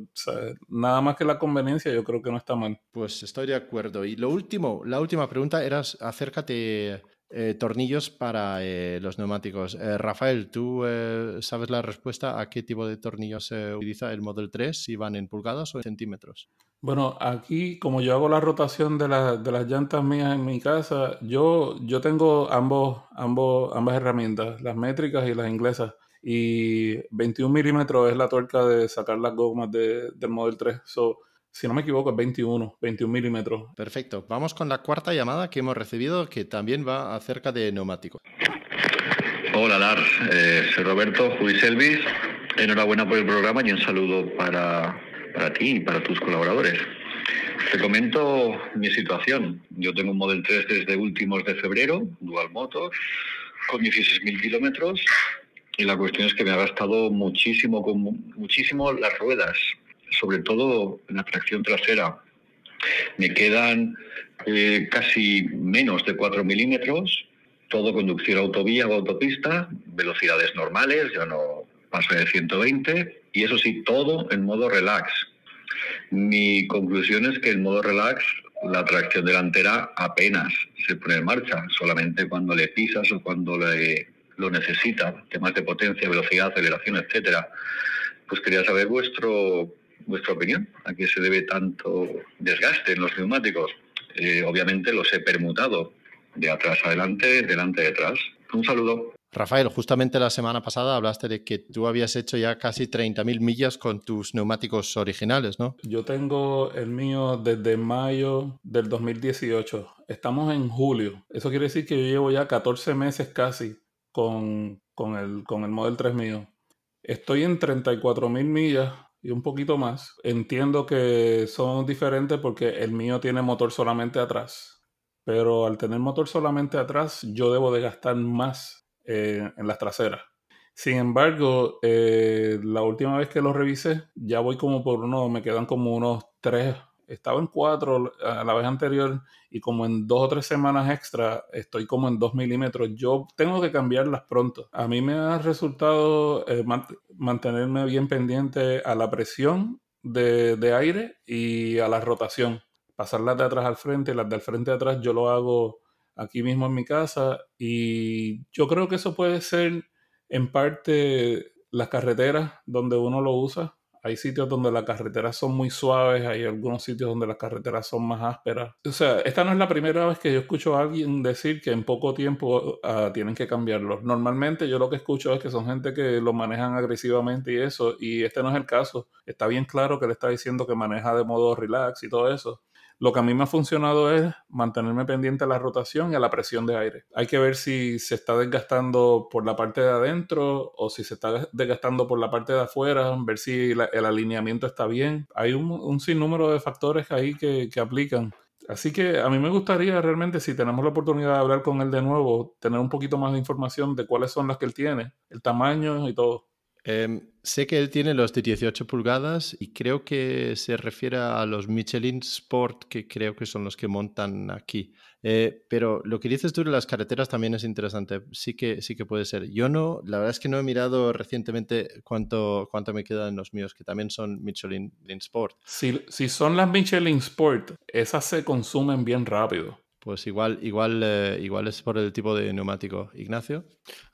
nada más que la conveniencia, yo creo que no está mal. Pues estoy de acuerdo. Y lo último, la última pregunta era acerca de eh, tornillos para eh, los neumáticos. Eh, Rafael, ¿tú sabes la respuesta a qué tipo de tornillos se utiliza el Model 3? Si van en pulgadas o en centímetros. Bueno, aquí como yo hago la rotación de, de las llantas mías en mi casa, yo, yo tengo ambos, ambos, ambas herramientas, las métricas y las inglesas. Y 21 milímetros es la tuerca de sacar las gomas del Model 3. So, Si no me equivoco, es 21, 21 milímetros. Perfecto. Vamos con la cuarta llamada que hemos recibido, que también va acerca de neumáticos. Hola Lars, eh, soy Roberto Elvis. Enhorabuena por el programa y un saludo para, para ti y para tus colaboradores. Te comento mi situación. Yo tengo un Model 3 desde últimos de febrero, Dual Motors, con 16.000 kilómetros. Y la cuestión es que me ha gastado muchísimo, muchísimo las ruedas, sobre todo en la tracción trasera. Me quedan eh, casi menos de 4 milímetros todo conducción autovía o autopista, velocidades normales, yo no paso de 120 y eso sí, todo en modo relax. Mi conclusión es que en modo relax la tracción delantera apenas se pone en marcha, solamente cuando le pisas o cuando le, lo necesita, temas de potencia, velocidad, aceleración, etcétera. Pues quería saber vuestro, vuestra opinión, a qué se debe tanto desgaste en los neumáticos. Eh, obviamente los he permutado de atrás adelante, delante detrás. Un saludo. Rafael, justamente la semana pasada hablaste de que tú habías hecho ya casi 30.000 millas con tus neumáticos originales, ¿no? Yo tengo el mío desde mayo del 2018. Estamos en julio. Eso quiere decir que yo llevo ya 14 meses casi con, con, el, con el Model 3 mío. Estoy en 34.000 millas y un poquito más. Entiendo que son diferentes porque el mío tiene motor solamente atrás pero al tener motor solamente atrás, yo debo de gastar más eh, en las traseras. Sin embargo, eh, la última vez que lo revisé, ya voy como por uno, me quedan como unos tres, estaba en cuatro a la vez anterior y como en dos o tres semanas extra estoy como en dos milímetros. Yo tengo que cambiarlas pronto. A mí me ha resultado eh, mantenerme bien pendiente a la presión de, aire y a la rotación pasar las de atrás al frente, las del frente atrás yo lo hago aquí mismo en mi casa y yo creo que eso puede ser en parte las carreteras donde uno lo usa. Hay sitios donde las carreteras son muy suaves, hay algunos sitios donde las carreteras son más ásperas. O sea, esta no es la primera vez que yo escucho a alguien decir que en poco tiempo ah, tienen que cambiarlo. Normalmente yo lo que escucho es que son gente que lo manejan agresivamente y eso, y este no es el caso. Está bien claro que le está diciendo que maneja de modo relax y todo eso. Lo que a mí me ha funcionado es mantenerme pendiente a la rotación y a la presión de aire. Hay que ver si se está desgastando por la parte de adentro o si se está desgastando por la parte de afuera, ver si el alineamiento está bien. Hay un, sinnúmero de factores ahí que, que aplican. Así que a mí me gustaría realmente, si tenemos la oportunidad de hablar con él de nuevo, tener un poquito más de información de cuáles son las que él tiene, el tamaño y todo. Em, sé que él tiene los de 18 pulgadas y creo que se refiere a los Michelin Sport, que creo que son los que montan aquí. Eh, pero lo que dices tú de las carreteras también es interesante. Sí que, sí que puede ser. Yo no, la verdad es que no he mirado recientemente cuánto, cuánto me quedan los míos, que también son Michelin Sport. Si, si son las Michelin Sport, esas se consumen bien rápido. Pues igual, igual, eh, igual es por el tipo de neumático. Ignacio.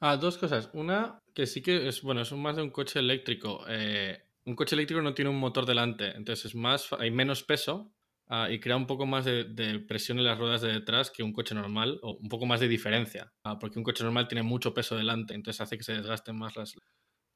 Ah, dos cosas. Una, que sí que es, bueno, es más de un coche eléctrico. Eh, un coche eléctrico no tiene un motor delante, entonces es más, hay menos peso ah, y crea un poco más de, presión en las ruedas de detrás que un coche normal, o un poco más de diferencia, ah, porque un coche normal tiene mucho peso delante, entonces hace que se desgasten más las...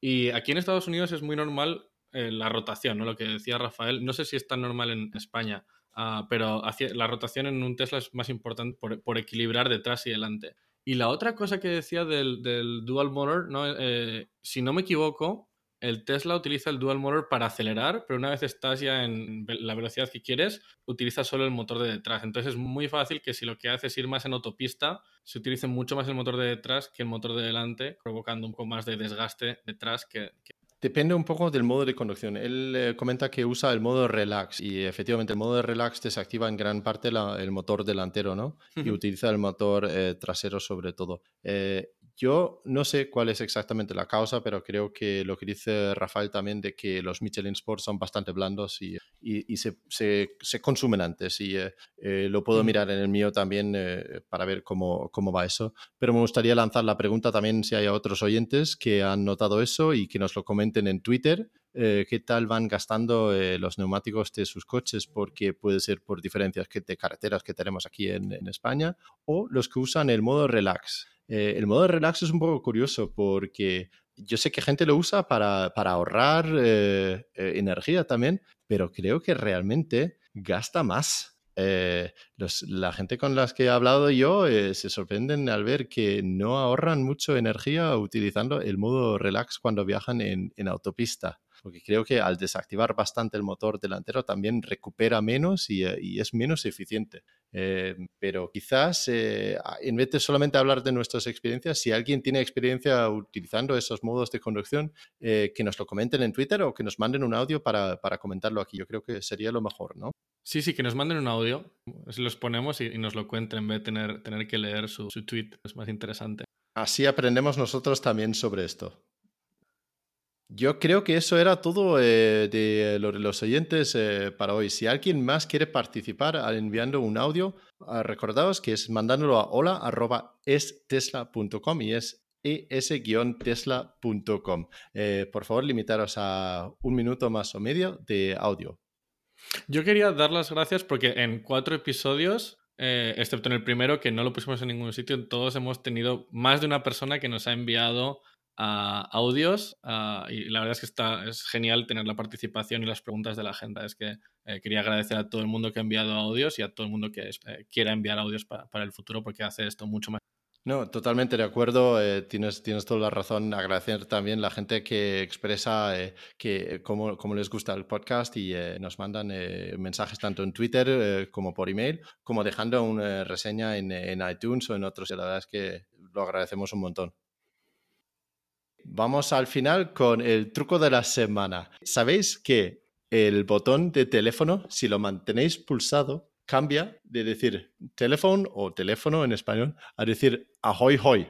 Y aquí en Estados Unidos es muy normal eh, la rotación, ¿no? Lo que decía Rafael, no sé si es tan normal en España, Ah, pero la rotación en un Tesla es más importante por, equilibrar detrás y delante. Y la otra cosa que decía del, dual motor, ¿no? Eh, si no me equivoco, el Tesla utiliza el dual motor para acelerar, pero una vez estás ya en la velocidad que quieres, utiliza solo el motor de detrás. Entonces es muy fácil que si lo que haces es ir más en autopista, se utilice mucho más el motor de detrás que el motor de delante, provocando un poco más de desgaste detrás que, que Depende un poco del modo de conducción. Él eh, comenta que usa el modo relax y efectivamente el modo de relax desactiva en gran parte el motor delantero, ¿no? Y utiliza el motor eh, trasero sobre todo. Eh, yo no sé cuál es exactamente la causa, pero creo que lo que dice Rafael también de que los Michelin Sports son bastante blandos y, y, se, se, consumen antes. Y eh, eh, lo puedo mirar en el mío también eh, para ver cómo, cómo va eso. Pero me gustaría lanzar la pregunta también si hay otros oyentes que han notado eso y que nos lo comenten en Twitter. qué tal van gastando los neumáticos de sus coches, porque puede ser por diferencias que de carreteras que tenemos aquí en, en España, o los que usan el modo relax. Eh, el modo relax es un poco curioso porque yo sé que gente lo usa para, ahorrar eh, eh, energía también, pero creo que realmente gasta más. La gente con las que he hablado yo se sorprenden al ver que no ahorran mucho energía utilizando el modo relax cuando viajan en autopista porque creo que al desactivar bastante el motor delantero también recupera menos y, eh, es menos eficiente. Eh, pero quizás, eh, en vez de solamente hablar de nuestras experiencias, si alguien tiene experiencia utilizando esos modos de conducción, que nos lo comenten en Twitter o que nos manden un audio para, comentarlo aquí. Yo creo que sería lo mejor, ¿no? Sí, sí, que nos manden un audio, los ponemos y, nos lo cuenten en vez de tener, tener que leer su, su tweet. Es más interesante. Así aprendemos nosotros también sobre esto. Yo creo que eso era todo eh, de los oyentes eh, para hoy. Si alguien más quiere participar enviando un audio, uh, recordaos que es mandándolo a hola.estesla.com y es es-tesla.com. Eh, por favor, limitaros a un minuto más o medio de audio. Yo quería dar las gracias porque en cuatro episodios excepto en el primero, que no lo pusimos en ningún sitio, todos hemos tenido más de una persona que nos ha enviado audios y la verdad es que está, es genial tener la participación y las preguntas de la gente. Es que eh, quería agradecer a todo el mundo que ha enviado audios y a todo el mundo que eh, quiera enviar audios para, el futuro porque hace esto mucho más. No, totalmente de acuerdo. Eh, tienes, tienes toda la razón. Agradecer también a la gente que expresa que cómo, cómo, les gusta el podcast y nos mandan mensajes tanto en Twitter como por email, como dejando una reseña en, en iTunes o en otros. La verdad es que lo agradecemos un montón. Vamos al final con el truco de la semana. ¿Sabéis que el botón de teléfono, si lo mantenéis pulsado, cambia de decir teléfono o teléfono en español a decir ahoy hoy?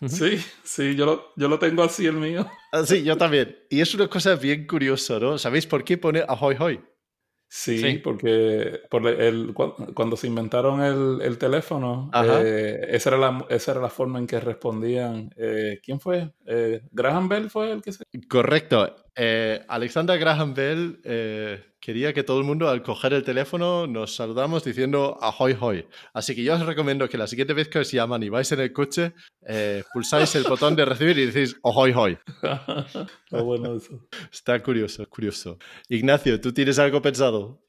*laughs* Sí, sí, yo lo, yo lo tengo así el mío. Ah, sí, yo también. Y es una cosa bien curiosa, ¿no? ¿Sabéis por qué pone ahoy hoy? Sí, porque por el, cuando se inventaron el, teléfono, eh, esa, era la, esa era la forma en que respondían. Eh, ¿Quién fue? Eh, ¿Graham Bell fue el que se...? Correcto. Alexander Graham Bell quería que todo el mundo al coger el teléfono nos saludamos diciendo ahoy hoy. Así que yo os recomiendo que la siguiente vez que os llaman y vais en el coche, eh, pulsáis el botón de recibir y decís ahoy hoy. *laughs* Está bueno eso. Está curioso, curioso. Ignacio, ¿tú tienes algo pensado?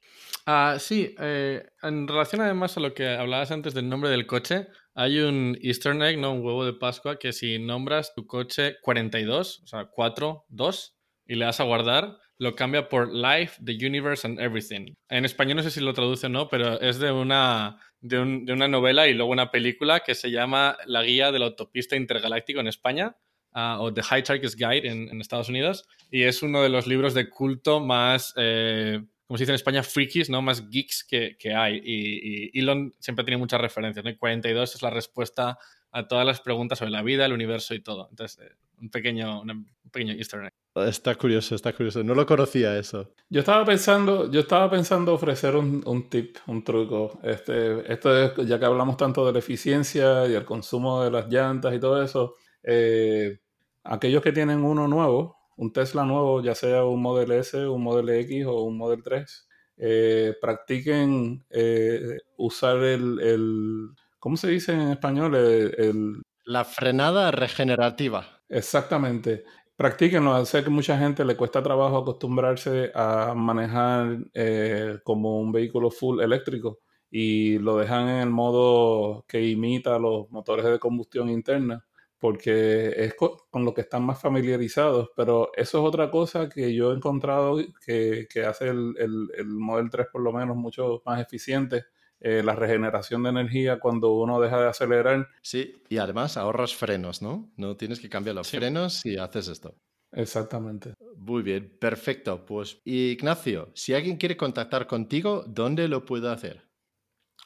Ah, sí, eh, en relación además a lo que hablabas antes del nombre del coche, hay un Easter egg, ¿no? un huevo de Pascua, que si nombras tu coche 42, o sea, 4, 2, y le das a guardar, lo cambia por Life, The Universe and Everything. En español no sé si lo traduce o no, pero es de una, de, una novela y luego una película que se llama La Guía de la Autopista Intergaláctico en España. Ah, o The Hitchhiker's Guide en, Estados Unidos, y es uno de los libros de culto más, eh, como se dice en España, frikis, ¿no? más geeks que, hay. Y, Elon siempre tiene muchas referencias, ¿no? 42 es la respuesta a todas las preguntas sobre la vida, el universo y todo. Entonces, eh, un, pequeño, un pequeño easter egg. Está curioso, está curioso. No lo conocía eso. Yo estaba pensando, yo estaba pensando ofrecer un, un tip, un truco. Este, esto es, ya que hablamos tanto de la eficiencia y el consumo de las llantas y todo eso, eh, aquellos que tienen uno nuevo, un Tesla nuevo, ya sea un Model S, un Model X o un Model 3, eh, practiquen eh, usar el, el, ¿cómo se dice en español? el, la frenada regenerativa. Exactamente practíquenlo. Sé que mucha gente le cuesta trabajo acostumbrarse a manejar eh, como un vehículo full eléctrico y lo dejan en el modo que imita los motores de combustión interna porque es con lo que están más familiarizados, pero eso es otra cosa que yo he encontrado que, hace el, el, el Model 3 por lo menos mucho más eficiente eh, la regeneración de energía cuando uno deja de acelerar. Sí, y además ahorras frenos, ¿no? No tienes que cambiar los frenos y haces esto. Exactamente. Muy bien, perfecto. Pues Ignacio, si alguien quiere contactar contigo, ¿dónde lo puede hacer?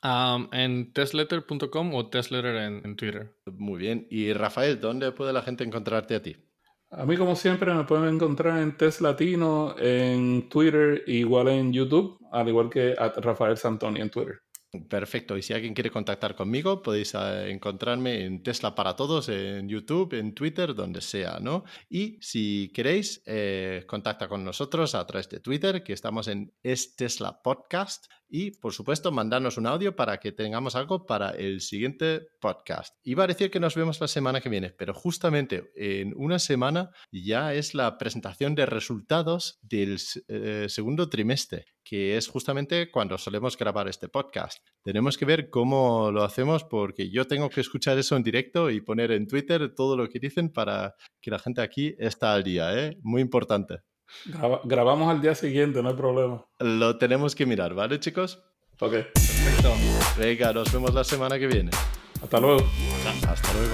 en testletter.com o testletter en, en, Twitter. Muy bien. Y Rafael, ¿dónde puede la gente encontrarte a ti? A mí, como siempre, me pueden encontrar en Test Latino, en Twitter, igual en YouTube, al igual que a Rafael Santoni en Twitter. Perfecto. Y si alguien quiere contactar conmigo, podéis eh, encontrarme en Tesla para Todos, en YouTube, en Twitter, donde sea, ¿no? Y si queréis, eh, contacta con nosotros a través de Twitter, que estamos en Es Tesla Podcast. Y, por supuesto, mandarnos un audio para que tengamos algo para el siguiente podcast. Iba a decir que nos vemos la semana que viene, pero justamente en una semana ya es la presentación de resultados del eh, segundo trimestre que es justamente cuando solemos grabar este podcast. Tenemos que ver cómo lo hacemos porque yo tengo que escuchar eso en directo y poner en Twitter todo lo que dicen para que la gente aquí esté al día, ¿eh? Muy importante. grabamos al día siguiente, no hay problema. Lo tenemos que mirar, ¿vale, chicos? Ok. Perfecto. Venga, nos vemos la semana que viene. Hasta luego. Hasta luego.